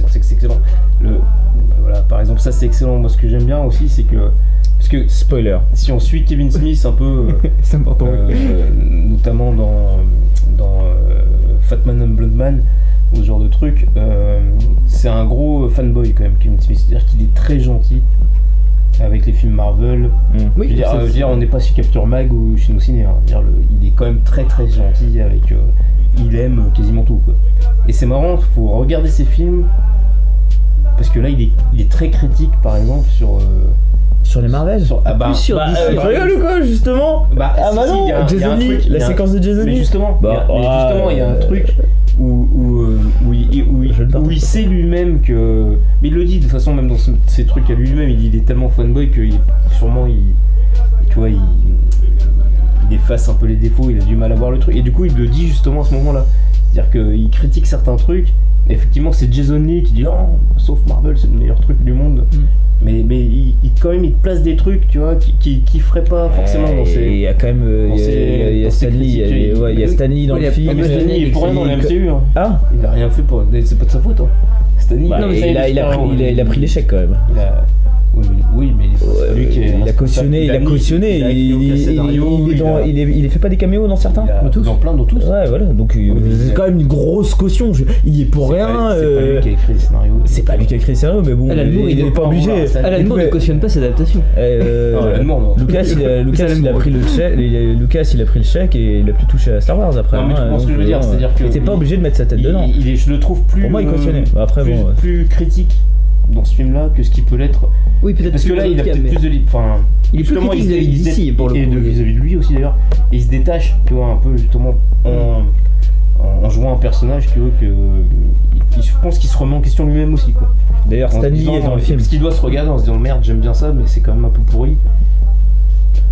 c'est excellent le voilà par exemple ça c'est excellent moi ce que j'aime bien aussi c'est que Parce que Spoiler. si on suit Kevin Smith un peu, [LAUGHS] C'est important. euh, notamment dans, dans euh, Fat Man and Blonde Man, ou ce genre de truc, euh, c'est un gros fanboy quand même, Kevin Smith. C'est-à-dire qu'il est très gentil avec les films Marvel. Mm. Oui, je veux dire, ça, euh, je veux dire, on n'est pas chez Capture Mag ou chez nos ciné. hein. Je veux dire, le- il est quand même très très gentil avec. euh, il aime quasiment tout. Quoi. Et c'est marrant, faut regarder ses films. Parce que là, il est, il est très critique, par exemple, sur. euh, Sur les Marvel sur ah bah, Plus sur Bah, DC, euh, ou quoi, justement bah, Ah si, bah si, non, y a y a Lee, y la un- séquence de Jason Mais Lee. justement, il y a- Bah, mais ah, justement, il y a un truc où, où, euh, où il, où il- il sait lui-même que. Mais il le dit de toute façon, même dans ce- ses trucs à lui-même, il, il est tellement fanboy que il- sûrement il. Tu vois, il, il efface un peu les défauts, il a du mal à voir le truc. Et du coup, il le dit justement à ce moment-là. C'est-à-dire qu'il critique certains trucs. Et effectivement, c'est Jason Lee qui dit Oh, sauf Marvel, c'est le meilleur truc du monde. Mm. Mais, mais il, il- quand même, il te place des trucs, tu vois, qui, qui, qui ferait pas forcément dans Et ses. Il y a quand même. dans Il y a- ses- il y y a dans Stanley, il y a- critiques, ouais, il y a oui. Stanley dans le il y a- film. Ah, mais Stanley, il est pour rien dans le MCU. Hein. Ah Il a rien fait pour. C'est pas de sa faute. Hein. Stanley, Bah, il, il, a pris, super-héros, il, a, il a pris il- l'échec quand même. Oui, mais, oui, mais c'est lui qui est il a cautionné, il a cautionné. Il, a dans- fait pas des caméos dans certains il a- dans plein, dans tous. Ouais, voilà. Donc euh, c'est il a- quand même une grosse caution. Je- Il est pour rien. C'est pas euh, lui qui a écrit le scénario. C'est pas lui qui a écrit le scénario, mais bon, il n'est pas obligé. Alan Il Moore ne cautionne pas cette adaptation. Euh, [LAUGHS] Non, Alan Moore, non. Lucas, il a, [LAUGHS] Lucas, Alan il a Moore. pris le chèque, Lucas, il a pris le chèque et il a plus touché à Star Wars après. Non, mais tu hein, comprends ce que je veux dire, euh, c'est-à-dire que Il était pas obligé de mettre sa tête dedans. il est- je le trouve plus. Pour moi, il euh, cautionnait. Après, bon, plus critique dans ce film-là que ce qu'il peut l'être. Oui, peut-être Parce que là, il a peut-être plus de. li- Enfin, Il est plus critique vis-à-vis d'ici, pour le Et vis-à-vis de lui aussi d'ailleurs. Et il se détache, tu vois, un peu justement en, jouant un personnage, tu vois, que. il- Je pense qu'il se remet en question lui-même aussi, quoi. D'ailleurs, Stanley disant, est dans le film. Parce qu'il doit se regarder en se disant merde, j'aime bien ça, mais c'est quand même un peu pourri.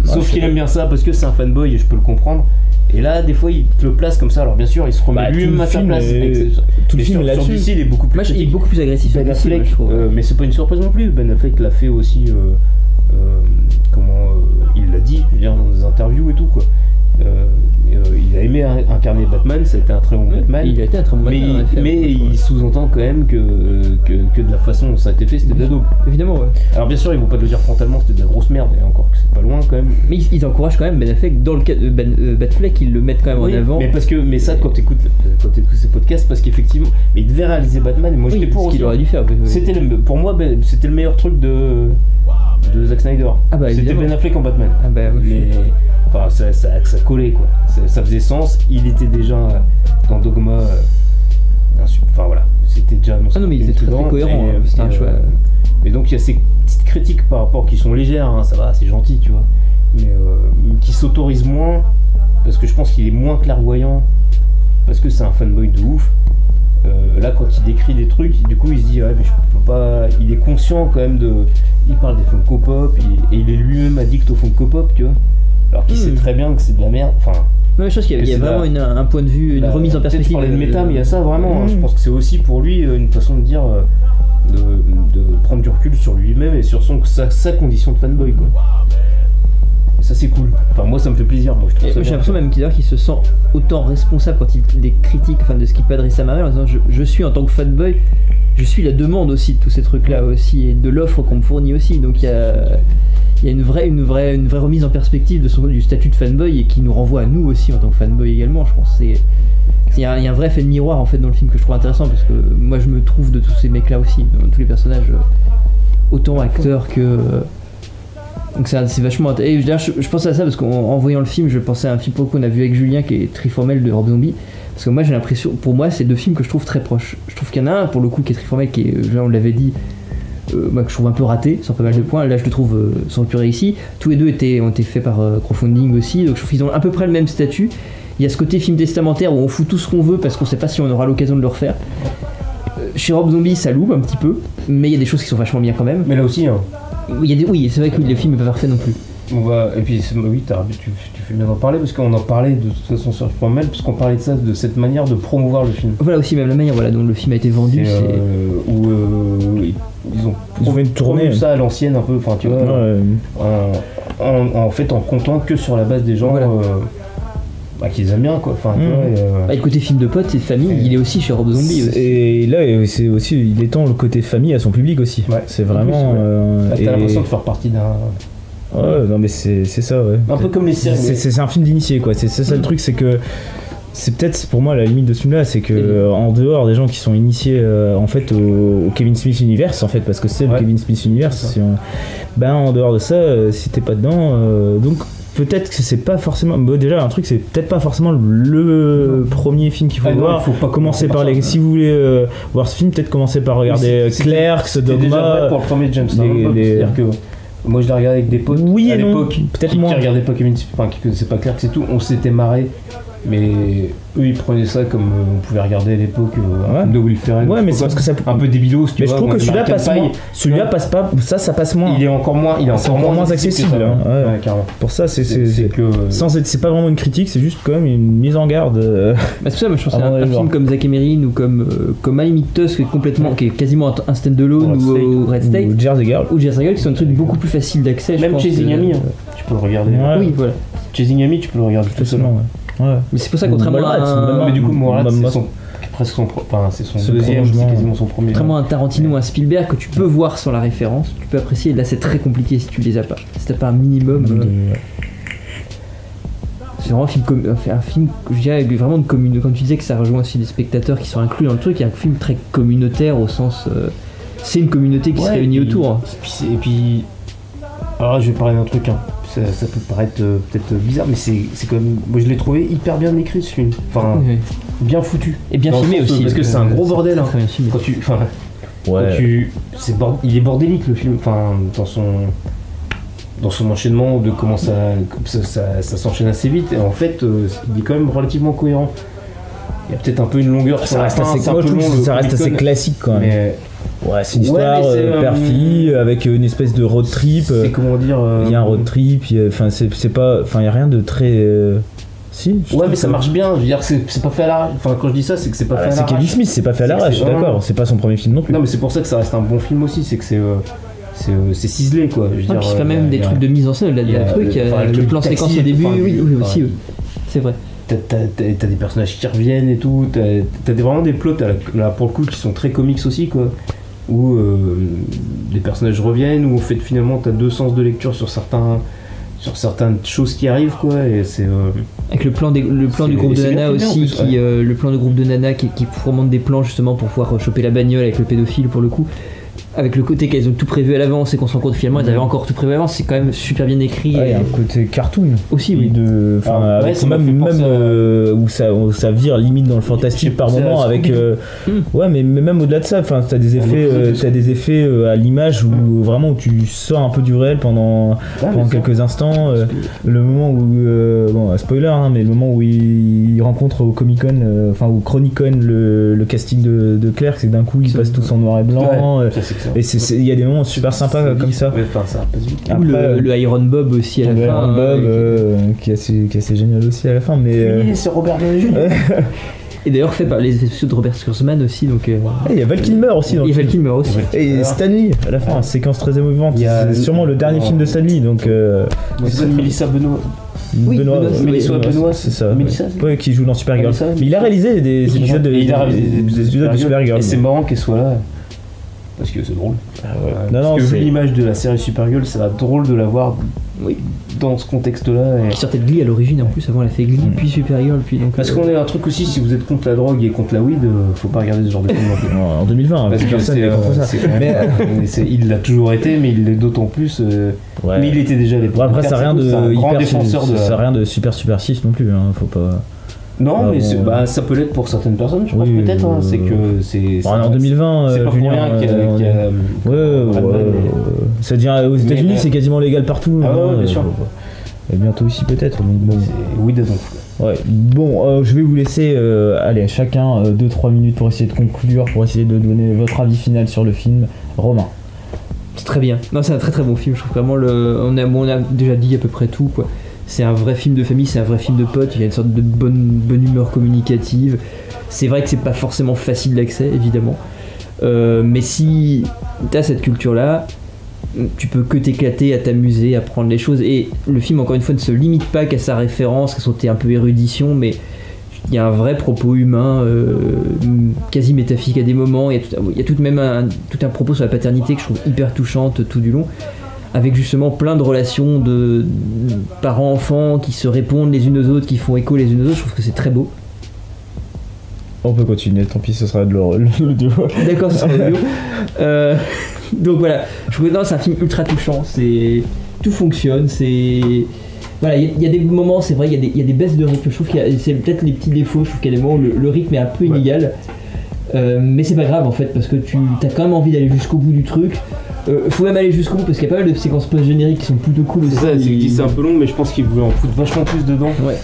Sauf qu'il aime bien ça parce que c'est un fanboy et je peux le comprendre. Et là, des fois, il te le place comme ça. Alors, bien sûr, il se remet Bah, lui-même à sa place. est- tout le film là-dessus. DC, il est beaucoup plus Moi, il est critique. beaucoup plus agressif Ben Affleck, euh, mais c'est pas une surprise non plus. Ben Affleck l'a fait aussi. euh, comment euh, il l'a dit, je veux dire, dans des interviews et tout quoi. Euh, euh, il a aimé in- incarner Batman, ça a été un très bon Batman. Il a été un très bon mais Batman, effet, mais il sous-entend quand même que, que, que de la façon dont ça a été fait, c'était de la. Évidemment, ouais. Alors bien sûr, ils vont pas te le dire frontalement, c'était de la grosse merde, et encore que c'est pas loin quand même. Mais ils, ils encouragent quand même Ben Affleck dans le cas de Ben, euh, Batfleck, ils le mettent quand même Oui, en avant. Mais parce que, mais ça, quand t'écoutes, quand t'écoutes ces podcasts, parce qu'effectivement, mais il devait réaliser Batman. Et moi, Oui, j'étais pour ce qu'il aurait dû faire. oui. C'était le, pour moi, ben, c'était le meilleur truc de de Zack Snyder. Ah bah, c'était. Ben Affleck en Batman. Ah bah, Mais enfin, ça, ça, ça collait quoi. Ça, ça faisait sens. Il était déjà euh, dans Dogma. euh, Enfin voilà, c'était déjà annoncé. Ah non, mais il était très, cohérent, hein, c'était un et, choix. euh, Et donc il y a ces petites critiques par rapport qui sont légères, hein, ça va, c'est gentil, tu vois, mais euh, qui s'autorisent moins parce que je pense qu'il est moins clairvoyant parce que c'est un fanboy de ouf. Euh, là, quand il décrit des trucs, du coup, il se dit ouais, mais je peux pas. Il est conscient quand même de. Il parle des Funko Pop et, et il est lui-même addict aux Funko Pop, tu vois. Alors qu'il sait Hmm. très bien que c'est de la merde. Enfin, Non, mais je pense qu'il y a, y vraiment la- une- un point de vue, une la- remise en perspective. Tu de méta, mais il y a ça vraiment. hein. Je pense que c'est aussi pour lui euh, une façon de dire. euh, de, de prendre du recul sur lui-même et sur son, sa, sa condition de fanboy, quoi. Et ça, c'est cool. Enfin, moi, ça me fait plaisir. Moi, je trouve Et ça moi, j'ai bien, l'impression même qu'il qu'il se sent autant responsable quand il des critiques enfin, de ce qu'il peut adresser à Marvel en disant je, je suis en tant que fanboy, je suis la demande aussi de tous ces trucs-là aussi et de l'offre qu'on me fournit aussi. Donc il y a, il y a une, vraie, une, vraie, une vraie remise en perspective de son, du statut de fanboy et qui nous renvoie à nous aussi en tant que fanboy également. Je pense c'est il y, a, il y a un vrai fait de miroir en fait dans le film que je trouve intéressant parce que moi je me trouve de tous ces mecs là aussi, dans tous les personnages, autant acteurs que. Donc c'est vachement Et d'ailleurs, je, pensais à ça parce qu'en en voyant le film, je pensais à un film le qu'on a vu avec Julien qui est Triformel de Rob Zombie. Parce que moi j'ai l'impression, pour moi, c'est deux films que je trouve très proches. Je trouve qu'il y en a un pour le coup qui est Triformel, qui est, euh, on l'avait dit, euh, que je trouve un peu raté sur pas mal de points. Là je le trouve euh, sans plus réussi. Tous les deux ont été faits par euh, crowdfunding aussi, donc je trouve qu'ils ont à peu près le même statut. Il y a ce côté film testamentaire où on fout tout ce qu'on veut parce qu'on sait pas si on aura l'occasion de le refaire. Chez Rob Zombie, ça loupe un petit peu, mais il y a des choses qui sont vachement bien quand même. Mais là aussi, hein. Il y a des- oui, c'est vrai que le film est pas parfait non plus. On va, et puis c'est- oui, t'as- tu, tu fais bien d'en parler parce qu'on en parlait de toute façon sur Formel, parce qu'on parlait de ça, de cette manière de promouvoir le film. Voilà aussi même la manière voilà, dont le film a été vendu. C'est, euh, où euh, ils- ils ont Ils ont ça à l'ancienne un peu, enfin tu vois, Ouais. en, en, en fait en comptant que sur la base des gens Voilà. euh, bah, qu'ils aiment bien quoi. Enfin, et, euh, Bah, le côté film de potes et de famille, il est aussi chez Rob Zombie aussi. Et là, c'est aussi, il étend le côté famille à son public aussi. Ouais. C'est En vraiment. plus, ouais. euh, bah, t'as et- l'impression de faire partie d'un Ouais, non mais c'est c'est ça, ouais. Un peu comme les séries. C'est c'est- c'est un film d'initié, quoi. C'est c'est ça le truc, c'est que c'est peut-être pour moi la limite de ce film-là, c'est que euh, en dehors des gens qui sont initiés euh, en fait au, au Kevin Smith Universe, en fait, parce que c'est le. Kevin Smith Universe. si on- Ben en dehors de ça, euh, si t'es pas dedans, euh, donc peut-être que c'est pas forcément. bon, déjà un truc, c'est peut-être pas forcément le premier film qu'il faut Ah non, voir. faut pas commencer par par les. ça. Si vous voulez euh, voir ce film, peut-être commencer par regarder c'était- Clerks, déjà Dogma. vrai pour le premier James les- les- C'est-à-dire que moi je l'ai regardé avec des potes Oui à l'époque. Peut-être qui. Qui regardaient Smith, enfin qui connaissaient pas Clerks et tout. On s'était marré. Mais eux ils prenaient ça comme euh, on pouvait regarder à l'époque euh, un Ouais. de Will Ferrell. Ouais, mais c'est parce que ça. un peu débilos tu Mais je trouve ou que celui-là passe moins. Celui-là passe pas. Ça, ça passe moins. Il est encore moins, il est encore encore moins accessible. ça, hein, ouais. Pour ça, c'est que euh, sans être, c'est pas vraiment une critique, c'est juste quand même une mise en garde. euh, Bah, c'est pour ça, moi, je pense qu'un d'aller un film comme Zack Emery ou comme, euh, comme limite Tusk, qui est complètement, qui est quasiment un, un stand-alone ou Red State, ou Jersey Girl. ou Jersey Girl, qui sont des trucs beaucoup plus faciles d'accès. même Chasing Amy, hein, tu peux le regarder. Oui, voilà. Chasing Amy, tu peux le regarder tout seul. Ouais. Mais c'est pour ça, contrairement Mallrats, à un, mais du coup, Morat, c'est son, presque son, pro- enfin, c'est son Ce deuxième, c'est quasiment son premier. contrairement à un Tarantino ou un Spielberg que tu peux voir sans la référence, tu peux apprécier. Là, c'est très compliqué si tu les as pas. Si t'as pas un minimum. euh, C'est vraiment un film, com- un un film, je dirais, vraiment de commune. Comme tu disais que ça rejoint aussi des spectateurs qui sont inclus dans le truc, il y a un film très communautaire au sens. euh, c'est une communauté qui se réunit et puis- autour. hein. Et puis, c'est- et puis- alors là, je vais parler d'un truc, hein. Ça, ça peut paraître euh, peut-être bizarre, mais c'est c'est quand même. Moi, je l'ai trouvé hyper bien écrit ce film. Enfin, Oui. bien foutu. Et bien Dans le filmé sens, aussi. Parce que c'est un gros bordel. hein. Très bien filmé. Quand tu. Enfin, quand Ouais. tu. c'est bord- Il est bordélique le film, enfin, dans son. Dans son enchaînement, de comment ça, ça, ça- ça s'enchaîne assez vite, et en fait, euh, il est quand même relativement cohérent. Il y a peut-être un peu une longueur sur Ça la reste fin, assez, c'est un moi, je peu trouve long, que le ça reste assez classique quand même. Mais Ouais, c'est une Ouais, histoire c'est, euh, euh, avec une espèce de road trip. euh, c'est comment dire. euh, Il y a un road trip, il y a- enfin c'est c'est pas, enfin il y a rien de très. euh, Si. je Ouais, mais ça marche bien. Je veux dire, c'est c'est pas fait à l'arrache. Enfin, quand je dis ça, c'est que c'est pas Ah, fait à c'est l'arrache. Kevin Smith, c'est pas fait à C'est l'arrache, c'est vraiment- d'accord. C'est pas son premier film non plus. Non, mais c'est pour ça que ça reste un bon film aussi. C'est que c'est euh, c'est euh, c'est ciselé, quoi. Je veux Ah, dire, puis il y a euh, même des a- trucs de mise en scène, là, il y a truc, le- il y a enfin, le le truc plan séquence au début, enfin, oui, oui, aussi, oui. C'est vrai. T'as des personnages qui reviennent et tout. T'as vraiment des plots, là, pour le coup, qui sont très comics aussi, quoi. Où euh, des personnages reviennent, où en fait, finalement, t'as deux sens de lecture sur certains sur certaines choses qui arrivent, quoi. Et c'est. euh, Avec le plan, des- le plan du groupe de Nana aussi, plus, qui, ouais. euh, le plan du groupe de Nana qui, qui remonte des plans justement pour pouvoir choper la bagnole avec le pédophile pour le coup. Avec le côté qu'elles ont tout prévu à l'avance et qu'on se rend compte finalement elles avaient encore tout prévu à l'avance, c'est quand même super bien écrit. Ouais, il y a et- un côté cartoon. Aussi, oui. de enfin Ah, ouais, même même à- euh, où ça où ça vire limite dans le fantastique par moment avec euh, Hmm. ouais mais, mais même au-delà de ça enfin t'as des effets épisode euh, t'as des effets euh, à l'image où vraiment où tu sors un peu du réel pendant Ah, pendant mais ça- quelques instants euh, le moment où euh, bon spoiler hein, mais le moment où il, il rencontre au Comic Con enfin au Chronicon le, le casting de, de Claire c'est que d'un coup ils passent tous en noir et blanc Ouais, euh, et il y a des moments super sympas comme ça. Ou Après, le, euh, le Iron Bob aussi à la le fin. Iron Bob, qui- euh, qui, est assez, qui est assez génial aussi à la fin, mais. euh, c'est Robert Downey Jr. [LAUGHS] Et d'ailleurs fait par les effets spéciaux de Robert Kurzman aussi. Donc, euh, ah, Il y a Val Kilmer aussi dans a Val. Kilmer aussi. Et Stanley à la fin, séquence très émouvante. Il y a- C'est sûrement le dernier Oh. film de Stanley, donc. euh, C'est Benoît. Oui, Benoît, Benoît, ouais, Mélissa Benoît, Benoît, c'est ça. Mélissa, ouais. qui joue dans Supergirl. Mélissa, Mais il a réalisé des épisodes de, Et il a réalisé des- des épisodes de Supergirl. Et c'est marrant qu'elle soit là. Parce que c'est drôle. Ah ouais. Euh, Non, parce non, que vu l'image de la série Supergirl, ça va être drôle de la voir Oui. dans ce contexte-là. et- Qui sortait de Glee à l'origine en plus. Avant elle a fait Glee, Mm. puis Supergirl, puis donc. Parce euh, qu'on est un truc aussi, si vous êtes contre la drogue et contre la weed, euh, faut pas regarder ce genre de film. En 2020, Parce plus que c'est, euh, ça. il l'a toujours été, mais il l'est d'autant plus. euh, ouais. Mais il était déjà à l'époque. Bon, après, ça n'a rien de hyper, défenseur de. ça a rien de super supersif non plus. Hein, faut pas. Non, Ah, mais c'est- bah, ça peut l'être pour certaines personnes, je pense Oui, peut-être. hein, c'est que c'est. Bon, c'est- en 2020, c'est euh, pas pour Julien, rien qu'il y a- euh, qu'il y a, euh, Ouais, ouais, devient aux États-Unis, Mais, c'est quasiment légal partout. Ah ouais, hein, ouais, bien euh, sûr. Et bientôt ici peut-être. Donc bon. C'est weed donc. Ouais. Bon, euh, je vais vous laisser, euh, allez, chacun 2-3 minutes pour essayer de conclure, pour essayer de donner votre avis final sur le film. Romain. C'est très bien. Non, c'est un très très bon film. Je trouve vraiment le. On a, bon, on a déjà dit à peu près tout quoi. C'est un vrai film de famille, c'est un vrai film de potes. Il y a une sorte de bonne, bonne humeur communicative. C'est vrai que c'est pas forcément facile d'accès, évidemment. Euh, mais si t'as cette culture-là, tu peux que t'éclater, à t'amuser, à prendre les choses. Et le film, encore une fois, ne se limite pas qu'à sa référence, qu'à son côté un peu érudition, mais il y a un vrai propos humain, euh, quasi métaphysique à des moments. Il y a tout, de même tout un propos sur la paternité que je trouve hyper touchante tout du long. Avec justement plein de relations de parents-enfants qui se répondent les unes aux autres, qui font écho les unes aux autres. Je trouve que c'est très beau. On peut continuer, tant pis, ce sera de l'audio. [LAUGHS] D'accord, ce sera audio. [LAUGHS] Euh, donc voilà, je trouve que non, c'est un film ultra touchant. C'est tout fonctionne. C'est voilà, il y, a- il y a des moments, c'est vrai, il y, a des- il y a des baisses de rythme. Je trouve qu'il y a- c'est peut-être les petits défauts. Je trouve qu'il y a des moments où le, le rythme est un peu inégal. Euh, mais c'est pas grave en fait parce que tu as quand même envie d'aller jusqu'au bout du truc. Euh, faut même aller jusqu'au bout parce qu'il y a pas mal de séquences post-génériques qui sont plutôt cool aussi. C'est ça, c'est un peu long, mais je pense qu'il voulait en foutre vachement plus dedans. Ouais.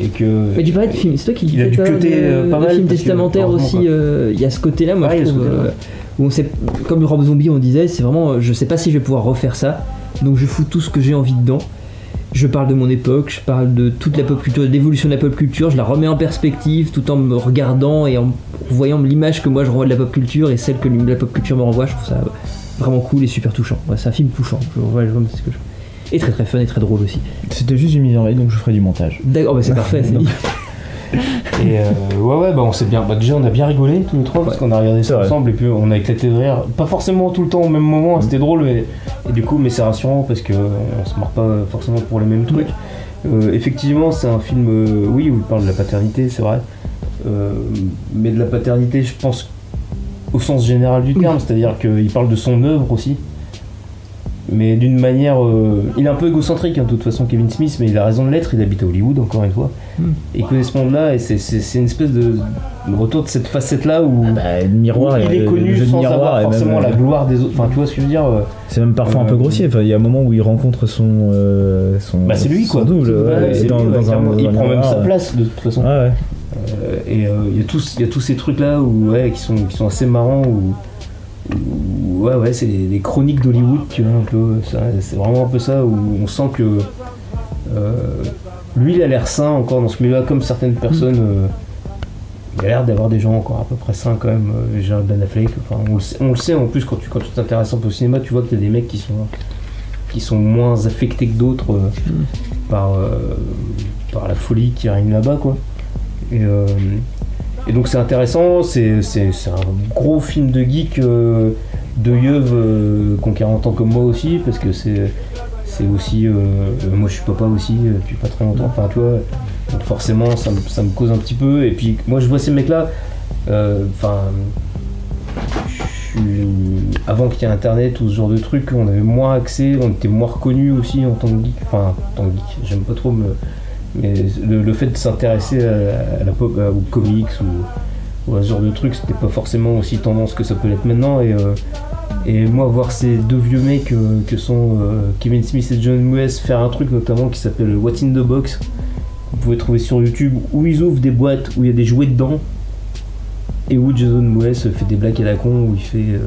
Et que. Mais tu parlais de film, c'est toi qui Il a dû euh, pas mal, que, testamentaires heureusement, aussi. euh, Il y a ce côté-là, moi je trouve. euh, où on sait, comme Rob Zombie, on disait, c'est vraiment, euh, je sais pas si je vais pouvoir refaire ça, donc je fous tout ce que j'ai envie dedans. Je parle de mon époque, je parle de toute la pop culture, de l'évolution de la pop culture, je la remets en perspective tout en me regardant et en voyant l'image que moi je renvoie de la pop culture et celle que la pop culture me renvoie. Je trouve ça vraiment cool et super touchant. Ouais, c'est un film touchant. Je, ouais, je vois ce que je- Et très très fun et très drôle aussi. C'était juste une mise en donc je ferai du montage. D'accord, bah c'est parfait. [LAUGHS] Et euh, ouais, ouais, bah on s'est bien. Bah déjà, on a bien rigolé tous les trois parce qu'on a regardé ça ensemble et puis on a éclaté de rire. Pas forcément tout le temps au même moment, c'était drôle, mais. Et du coup, mais c'est rassurant parce que euh, on se marre pas forcément pour les mêmes trucs. Euh, effectivement, c'est un film, euh, oui, où il parle de la paternité, c'est vrai. Euh, mais de la paternité, je pense, au sens général du terme, c'est-à-dire qu'il parle de son œuvre aussi. Mais d'une manière. euh, il est un peu égocentrique, hein, de toute façon, Kevin Smith, mais il a raison de l'être, il habite à Hollywood, encore une fois. Et il connaît ce monde-là, et c'est- c'est c'est une espèce de, de retour de cette facette-là où. Bah, le miroir, où il est le connu sans miroir avoir est forcément même, la euh, gloire des autres. Enfin, tu vois ce que je veux dire euh, C'est même parfois un peu grossier. Enfin, il y a un moment où il rencontre son. euh, son Bah, c'est lui, son quoi. double. Ouais, ouais, c'est dans, lui, ouais, dans un, clairement. dans il prend même sa place de toute façon. Euh, et euh, il y a tous y a tous ces trucs là où ouais qui sont qui sont assez marrants où, ouais ouais c'est les chroniques d'Hollywood tu vois un peu c'est vraiment un peu ça où on sent que euh, lui il a l'air sain encore dans ce milieu là comme certaines personnes euh, il a l'air d'avoir des gens encore à peu près sains quand même euh, genre Ben Affleck enfin on le sait, en plus quand tu quand t'intéresses un peu au cinéma tu vois qu'il y a des mecs qui sont qui sont moins affectés que d'autres euh, par euh, par la folie qui règne là-bas quoi et, euh, et donc c'est intéressant, c'est, un gros film de geek euh, de yeuve ont 40 ans comme moi aussi, parce que c'est, aussi. euh, moi je suis papa aussi depuis pas très longtemps, enfin tu vois, donc forcément ça ça me cause un petit peu. Et puis moi je vois ces mecs-là, enfin. avant qu'il y ait internet ou ce genre de truc, on avait moins accès, on était moins reconnus aussi en tant que geek. Enfin, en tant que geek, j'aime pas trop me. Mais le, fait de s'intéresser à, la pop, à- aux comics ou, à ce genre de trucs, c'était pas forcément aussi tendance que ça peut l'être maintenant. Et, euh, moi, voir ces deux vieux mecs euh, que sont euh, Kevin Smith et John West faire un truc notamment qui s'appelle What's in the Box, vous pouvez trouver sur YouTube, où ils ouvrent des boîtes où il y a des jouets dedans, et où Jason West fait des blagues à la con, où il fait.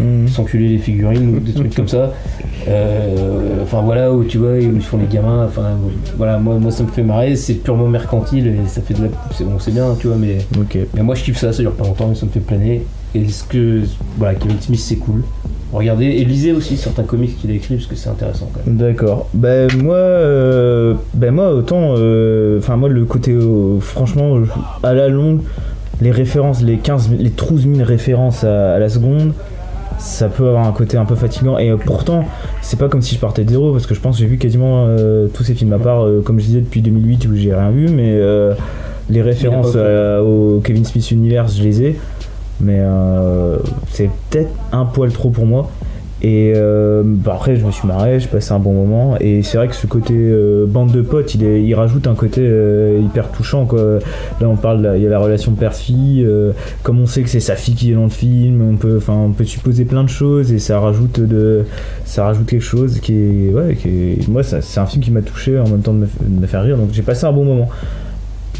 Euh, s'enculer les figurines ou des trucs comme ça. Euh, Enfin voilà, où tu vois, où ils font les gamins. Enfin voilà, moi, moi ça me fait marrer, c'est purement mercantile et ça fait de la. C'est bon, c'est bien, tu vois, mais, mais moi je kiffe ça, ça dure pas longtemps et ça me fait planer. Et ce que. Voilà, Kevin Smith c'est cool. Regardez et lisez aussi certains comics qu'il a écrits parce que c'est intéressant quand même. D'accord. Ben moi, euh, ben moi autant, euh, enfin moi le côté, euh, franchement, à la longue, les références, les 15, 000 les 12 000 références à, à la seconde, ça peut avoir un côté un peu fatigant. Et euh, pourtant, c'est pas comme si je partais de zéro parce que je pense que j'ai vu quasiment euh, tous ces films à part, euh, comme je disais depuis 2008 où j'ai rien vu, mais euh, les références au Kevin Smith Universe, je les ai. Mais c'est peut-être un poil trop pour moi. Et euh, bah après, je me suis marré, j'ai passé un bon moment. Et c'est vrai que ce côté euh, bande de potes, il, est- il rajoute un côté euh, hyper touchant. Là, on parle, il y a la relation père-fille. comme on sait que c'est sa fille qui est dans le film, on peut, on peut supposer plein de choses et ça rajoute de, ça rajoute quelque chose qui est, ouais, qui est- moi, c'est un film qui m'a touché en même temps de me faire rire. Donc j'ai passé un bon moment.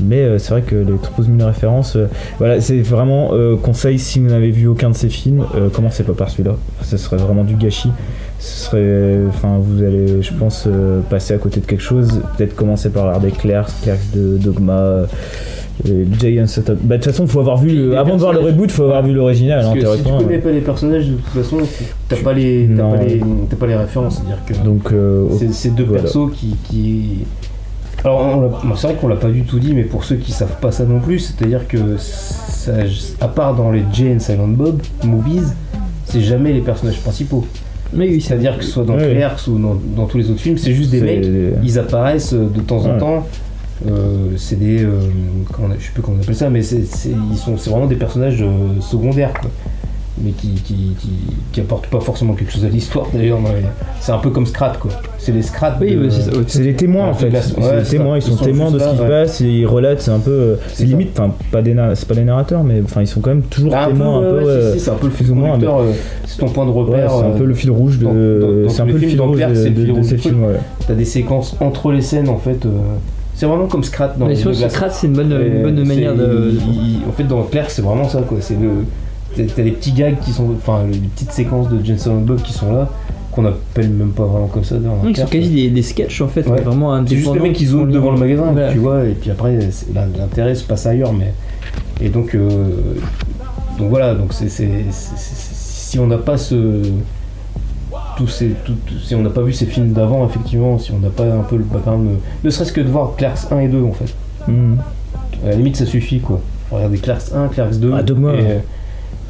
Mais euh, c'est vrai que les 12 000 références, euh, voilà, c'est vraiment euh, conseil si vous n'avez vu aucun de ces films, commencez pas par celui-là. Ce serait vraiment du gâchis. Ce serait, enfin, vous allez, je pense, passer à côté de quelque chose. Peut-être commencer par regarder Clerks, Clerks de Dogma, Jay and Sutton. Bah, de toute façon, faut avoir vu, le- avant de voir le reboot, faut avoir vu l'original. Hein, si tu connais euh. pas les personnages, de toute façon, t'as pas les, pas les, t'as pas les références. C'est-à-dire que Donc, euh, c'est c'est deux voilà. persos qui, qui... Alors, c'est vrai qu'on l'a pas du tout dit, mais pour ceux qui savent pas ça non plus, c'est-à-dire que ça, à part dans les Jay and Silent Bob movies, c'est jamais les personnages principaux. Oui, oui, C'est-à-dire que ce soit dans Oui. Clerks ou dans, dans tous les autres films, c'est juste des mecs, ils apparaissent euh, de temps en Ouais. temps. Euh, c'est des. euh, on- je sais plus comment on appelle ça, mais c'est c'est- ils sont- c'est vraiment des personnages euh, secondaires, quoi. Mais qui, qui, qui, qui apportent pas forcément quelque chose à l'histoire d'ailleurs. C'est un peu comme Scrat, quoi. C'est les Scrat. Oui, de- mais c'est ouais. Les témoins en Ouais, fait. la- ouais, les témoins, ça. ils sont Ils sont témoins de ce qui se ouais. passe et ils relatent. C'est un peu. euh, C'est limite, enfin, pas des c'est pas des narrateurs, mais enfin, ils sont quand même toujours Ah, peu, témoins un ouais, peu. ouais, euh, si, si, c'est un peu le fil conducteur, euh, c'est ton point de Ouais, repère. c'est un euh, peu le fil rouge de. C'est un peu le fil rouge de ces films. ouais. T'as des séquences entre les scènes en fait. c'est vraiment comme Scrat dans Mais les je que Douglas. Scrat, c'est une bonne, manière de. en fait, dans Clerks, c'est vraiment ça quoi. C'est le. T'as des petits gags qui sont. Enfin, les petites séquences de Jensen Bob qui sont là, qu'on appelle même pas vraiment comme ça dans ils sont quasi des, des sketchs en fait, Ouais. vraiment C'est juste les mecs qui le- devant le magasin, Voilà. tu vois, et puis après, l'intérêt se passe ailleurs, mais. Et donc. euh, Donc voilà, donc c'est. Si on n'a pas ce. Tous ces, tout- si on n'a pas vu ces films d'avant, effectivement, si on n'a pas un peu le background, ne serait-ce que de voir Clerks 1 et 2 en fait. Mhm. À la limite, ça suffit quoi. Faut regarder Clerks 1, Clerks 2. Ah. Et, euh,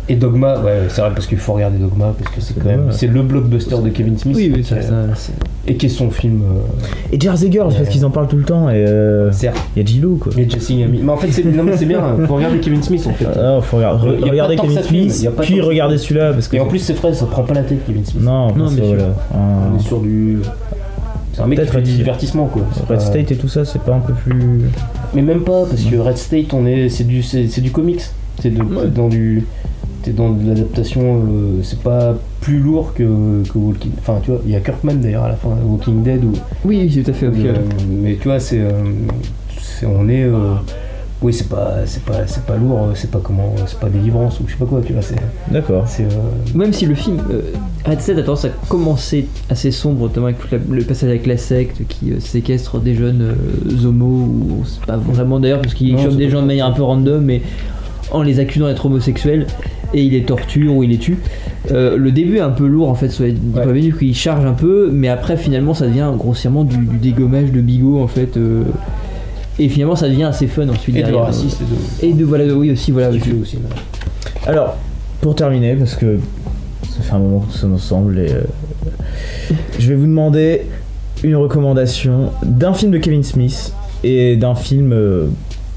et Dogma, ouais, c'est vrai parce qu'il faut regarder Dogma parce que c'est quand même. C'est le blockbuster de Kevin Smith. Oui, oui, ça, est- ça, c'est- et qui est son film. euh, Et Jersey Girls, parce qu'ils en parlent tout le temps. Et euh, certes. il y a Gillo quoi. Et Jesse Ami. Mais en fait, c'est non, mais c'est bien, [LAUGHS] faut regarder Kevin Smith en fait. Ah, faut regarder, Il y a pas regarder Kevin Smith, il y a pas puis regarder celui-là parce que Et en plus, c'est frais, ça prend pas la tête, Kevin Smith. non, Non, sûr. voilà. On est sur du. C'est un mec qui fait du divertissement quoi. C'est Red pas- State et tout ça, c'est pas un peu plus. Mais même pas, parce que Red State, on est, c'est du, c'est, c'est du comics. T'es dans du, t'es dans de l'adaptation. euh, c'est pas plus lourd que, que Walking. Enfin, tu vois, il y a Kirkman d'ailleurs à la fin, Walking Dead ou. Oui, tout à fait. ok. euh, mais tu vois, c'est, euh, c'est- on est. euh, oui, c'est pas, c'est pas, c'est pas lourd. C'est pas comment, c'est pas délivrance ou je sais pas quoi. Tu vois, c'est, D'accord. c'est. euh, Même si le film euh, Red State a tendance à commencer assez sombre, notamment avec la- le passage avec la secte qui euh, séquestre des jeunes euh, homos, ou sait pas vraiment d'ailleurs, parce qu'il Non, chope c'est des gens de manière un peu random, mais en les accusant d'être homosexuels, et il les torture ou il les tue. Euh, le début est un peu lourd en fait, Ouais. venu qu'il charge un peu, mais après finalement ça devient grossièrement du, du dégommage de bigot en fait. euh, et finalement ça devient assez fun ensuite et de derrière. raciste et de. Et de voilà, oui aussi, voilà. aussi. ouais. Alors, pour terminer, parce que ça fait un moment qu'on sonne ensemble, et, euh, je vais vous demander une recommandation d'un film de Kevin Smith et d'un film euh,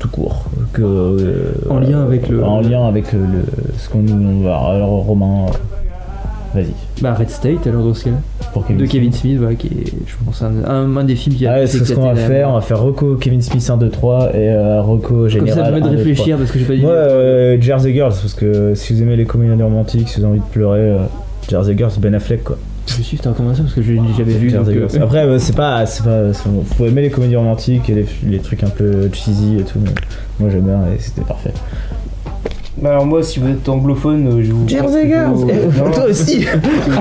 tout court. Que, euh, En lien avec le- En lien avec le, le- ce qu'on nous. Alors, Romain, euh, vas-y. Bah Red State alors dans ce cas-là. Kevin de Smith. Kevin Smith, voilà, qui est, je pense, un, un, un des films qui a fait c'est ce qu'on va faire. On va faire Reco Kevin Smith 1, 2, 3 et euh, Comme Général. ça, ça permet de 1, 2, 3. réfléchir parce que j'ai pas dit. Moi, euh, Jersey Girls, parce que si vous aimez les comédies romantiques, si vous avez envie de pleurer, euh, Jersey Girls, Ben Affleck quoi. Je suis ta recommandation parce que je l'ai jamais vu. Jersey donc, euh, Après, c'est pas, c'est pas, c'est aimer les comédies romantiques et les, les trucs un peu cheesy et tout. mais moi j'aime bien et c'était parfait. Bah alors moi, si vous êtes anglophone, euh, je vous. Jersey Girls vous- [LAUGHS] [LAUGHS] Toi aussi Si vous êtes-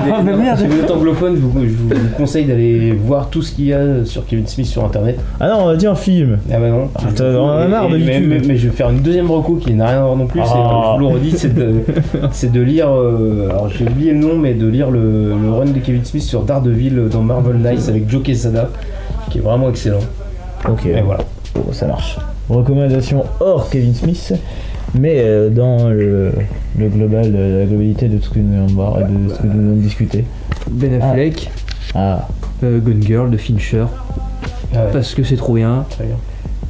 Ah, bah merde. si vous êtes anglophone, je vous, je vous conseille d'aller voir tout ce qu'il y a sur Kevin Smith sur internet. Ah non, on a dit un film. Ah bah non. Ah, on en a marre de mais, YouTube. mais, mais je vais faire une deuxième reco qui n'a rien à voir non plus. c'est, Ah. je vous le redis, c'est de, c'est de lire. euh, alors j'ai oublié le nom, mais de lire le, le run de Kevin Smith sur Daredevil dans Marvel Knights avec Joe Quesada, qui est vraiment excellent. Ok, Et voilà. Bon, ça marche. Recommandation hors Kevin Smith, mais euh, dans le, le global, euh, la globalité de tout ce que nous de voir et de ce que nous de discuter. Ben Affleck, Ah, euh, Gone Girl de Fincher, Ah ouais, parce que c'est trop bien. très bien.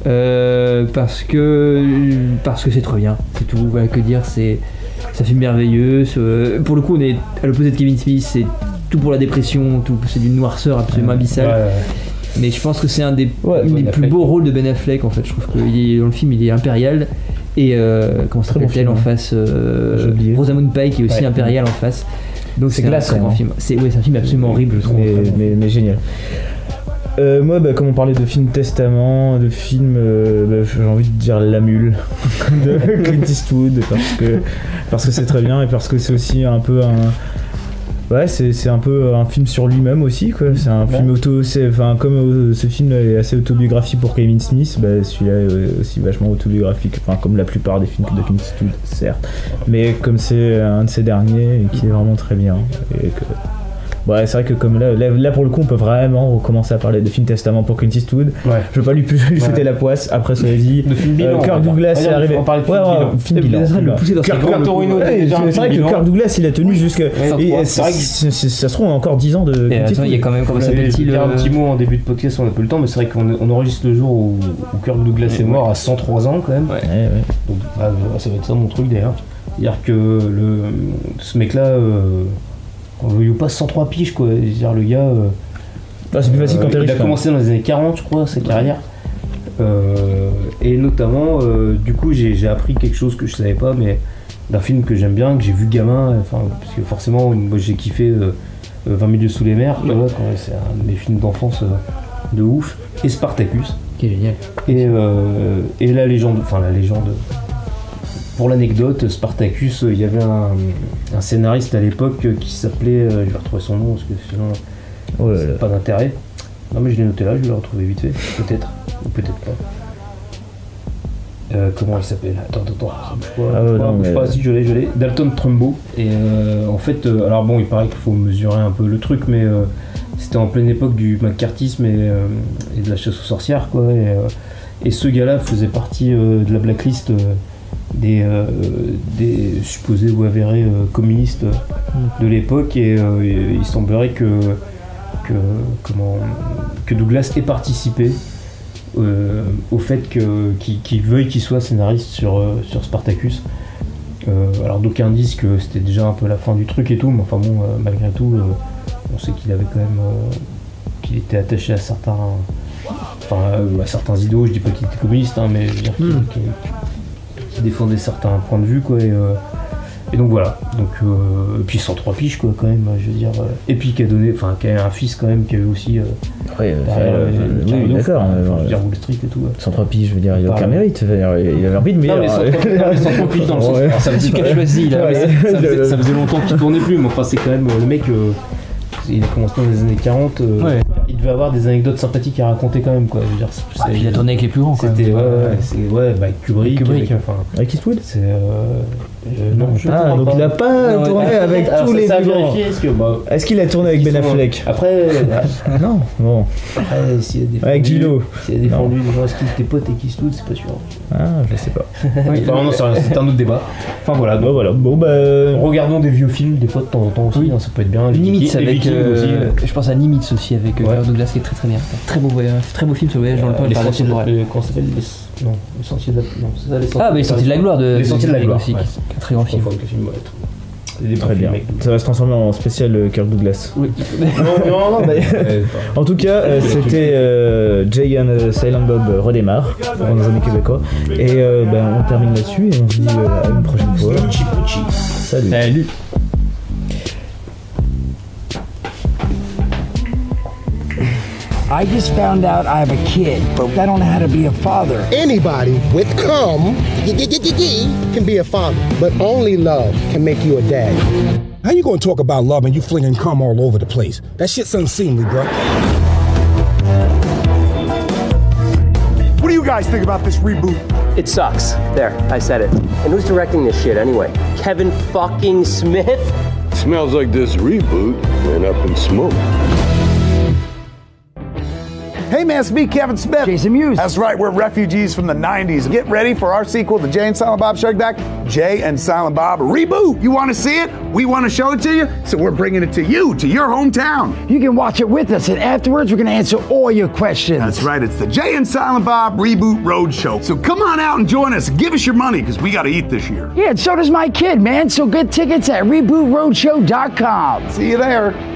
Euh, parce que parce que c'est trop bien, c'est tout. Voilà que dire, c'est un film merveilleux. pour le coup, on est à l'opposé de Kevin Smith, c'est tout pour la dépression, tout c'est d'une noirceur absolument abyssale. Ouais, ouais. Mais je pense que c'est un des, Ouais, une Ben des plus Affleck. beaux rôles de Ben Affleck en fait. Je trouve que il est- dans le film il est impérial et euh, comment Très bon en face euh. Rosamund Pike qui est aussi Ouais. impérial en face. Donc C'est c'est un hein. film. C'est ouais, c'est un film absolument horrible je trouve. mais, mais, mais génial. Euh, moi, bah, comme on parlait de film testament, de film, euh, bah, j'ai envie de dire La Mule [LAUGHS] de Clint Eastwood parce que parce que c'est très bien et parce que c'est aussi un peu un ouais c'est un peu un film sur lui-même aussi quoi. C'est un film auto, c'est enfin comme euh, ce film est assez autobiographique pour Kevin Smith, bah, celui-là est aussi vachement autobiographique. Enfin comme la plupart des films de Clint Eastwood, certes, mais comme c'est un de ses derniers et qui est vraiment très bien et que Ouais, c'est vrai que comme là, là, là, pour le coup, on peut vraiment recommencer à parler de film testament pour Clint Eastwood. Ouais. Je veux pas lui, lui Ouais. la poisse. Après, ça dit. De film bilan, euh, on Kirk. Douglas est on arrivé. va parler de Ouais, film ouais, bilan. film c'est vrai que. Kirk Douglas, il a tenu c'est- ça se trouve encore 10 ans de. Il y a quand même, comment On s'appelle-t-il dit un euh, petit mot en début de podcast, on n'a eu le temps, mais c'est vrai qu'on on enregistre le jour où, Kirk Douglas est mort à 103 ans quand même. Ouais. Ouais, ouais. Donc bah, ça va être ça mon truc d'ailleurs. C'est-à-dire que le, ce mec-là, euh, on veut pas 103 piges quoi. C'est-à-dire le gars. euh, Ah, c'est plus facile quand t'es euh, riche. Il a commencé dans les années 40, je crois, sa carrière. Euh, et notamment, euh, du coup, j'ai appris quelque chose que je savais pas, mais d'un film que j'aime bien, que j'ai vu gamin, enfin, parce que forcément, moi j'ai kiffé euh, euh, 20 milieux sous les mers, c'est un de mes films d'enfance de ouf, et Spartacus. Qui est génial. Et, et la légende, enfin la légende. Pour l'anecdote, Spartacus, euh, il y avait un, un scénariste à l'époque euh, qui s'appelait, euh, je vais retrouver son nom parce que sinon Oh là pas d'intérêt. Non mais je l'ai noté là, je vais le retrouver vite fait, peut-être, ou peut-être pas. Euh, comment il s'appelle? Attends, attends, attends, bouge pas, Ah bouge ouais, pas, non, bouge mais- pas, si je l'ai, je l'ai. Dalton Trumbo. Et euh, en fait, euh, alors bon, il paraît qu'il faut mesurer un peu le truc, mais c'était en pleine époque du macartisme et, et de la chasse aux sorcières, quoi. Et, et ce gars-là faisait partie de la blacklist des, euh, des supposés ou avérés euh, communistes euh, de l'époque, et, euh, et il semblerait que, que, comment, que Douglas ait participé au fait qu'il veuille qu'il soit scénariste sur, sur Spartacus. Alors d'aucuns disent que c'était déjà un peu la fin du truc et tout, mais enfin bon, malgré tout, on sait qu'il avait quand même, qu'il était attaché à certains, enfin à certains idéaux. Je dis pas qu'il était communiste, hein, mais je veux dire qu'il qu'il- qu'il défendait certains points de vue, quoi. Et, euh, et donc voilà. Donc euh, et puis 103 piges, quoi, quand même. Je veux dire. euh, et puis qui a donné, enfin qui a un fils quand même qui avait aussi. euh, Ouais, euh, oui, d'accord. enfin, euh, je veux dire Wall Street et tout. ouais. 103 piges, je veux dire, il a aucun mérite. Il avait envie de meilleur. mais 103 non, mais 103 piges dans le sens. Ça choisi, là. Ouais, ça, faisait, [LAUGHS] ça faisait longtemps qu'il tournait plus, mais enfin c'est quand même euh, le mec. euh, il a commencé dans les années 40. euh, Ouais. Il devait avoir des anecdotes sympathiques à raconter quand même quoi. Je veux dire, c'est- Ah, puis il a tourné avec les plus grands. C'était ouais, ouais, c'est ouais, bah, avec Kubrick. Kubrick. avec, enfin, Avec Eastwood c'est euh, euh, non, je Ah, donc pas. il a pas Non, tourné ouais. [LAUGHS] avec Alors, tous ça, les plus grands. vérifié, est-ce que bah, Est-ce qu'il a tourné avec Ben sont- Affleck Après, euh, [LAUGHS] Non, bon. après s'il a défendu, Avec Gino. s'il a défendu des gens, est-ce qu'il était pote avec Eastwood, c'est pas sûr. Ah, je sais pas. [LAUGHS] C'est un- c'est un autre débat. Enfin voilà, voilà. Bon, bah. regardons des vieux films des fois de temps en temps aussi, Oui. hein, ça peut être bien. Les avec. Euh, euh, Je pense à Nimitz aussi avec euh, Ouais. Kirk Douglas qui est très très bien. Très beau voyage, très beau film sur le voyage dans le temps de- comment s'appelle les- Non, les sentiers de la. Non, c'est ça, les sentiers Ah, mais les Sentiers de la gloire de. Les sentiers de la gloire. un très grand film. Très bien. Ça va se transformer en spécial euh, Kirk Douglas. Oui. [LAUGHS] Non, non, non, mais. Ouais, [LAUGHS] enfin, En tout cas, euh, c'était euh, Jay and euh, Silent Bob euh, redémarre dans nos amis québécois. Et euh, ben, on termine là-dessus et on se dit euh, à une prochaine fois. Salut. Salut. I just found out I have a kid, but I don't know how to be a father. Anybody with cum can be a father, but only love can make you a dad. How you gonna talk about love and you flinging cum all over the place? That shit's unseemly, bro. What do you guys think about this reboot? It sucks. There, I said it. And who's directing this shit anyway? Kevin fucking Smith? Smells like this reboot went up in smoke. Hey man, it's me, Kevin Smith. Jason Mewes. That's right, we're refugees from the 90s. Get ready for our sequel to Jay and Silent Bob Strike Back, Jay and Silent Bob Reboot. You want to see it? We want to show it to you, so we're bringing it to you, to your hometown. You can watch it with us, and afterwards, we're going to answer all your questions. That's right, it's the Jay and Silent Bob Reboot Roadshow. So come on out and join us. Give us your money, because we got to eat this year. Yeah, and so does my kid, man. So get tickets at rebootroadshow.com. See you there.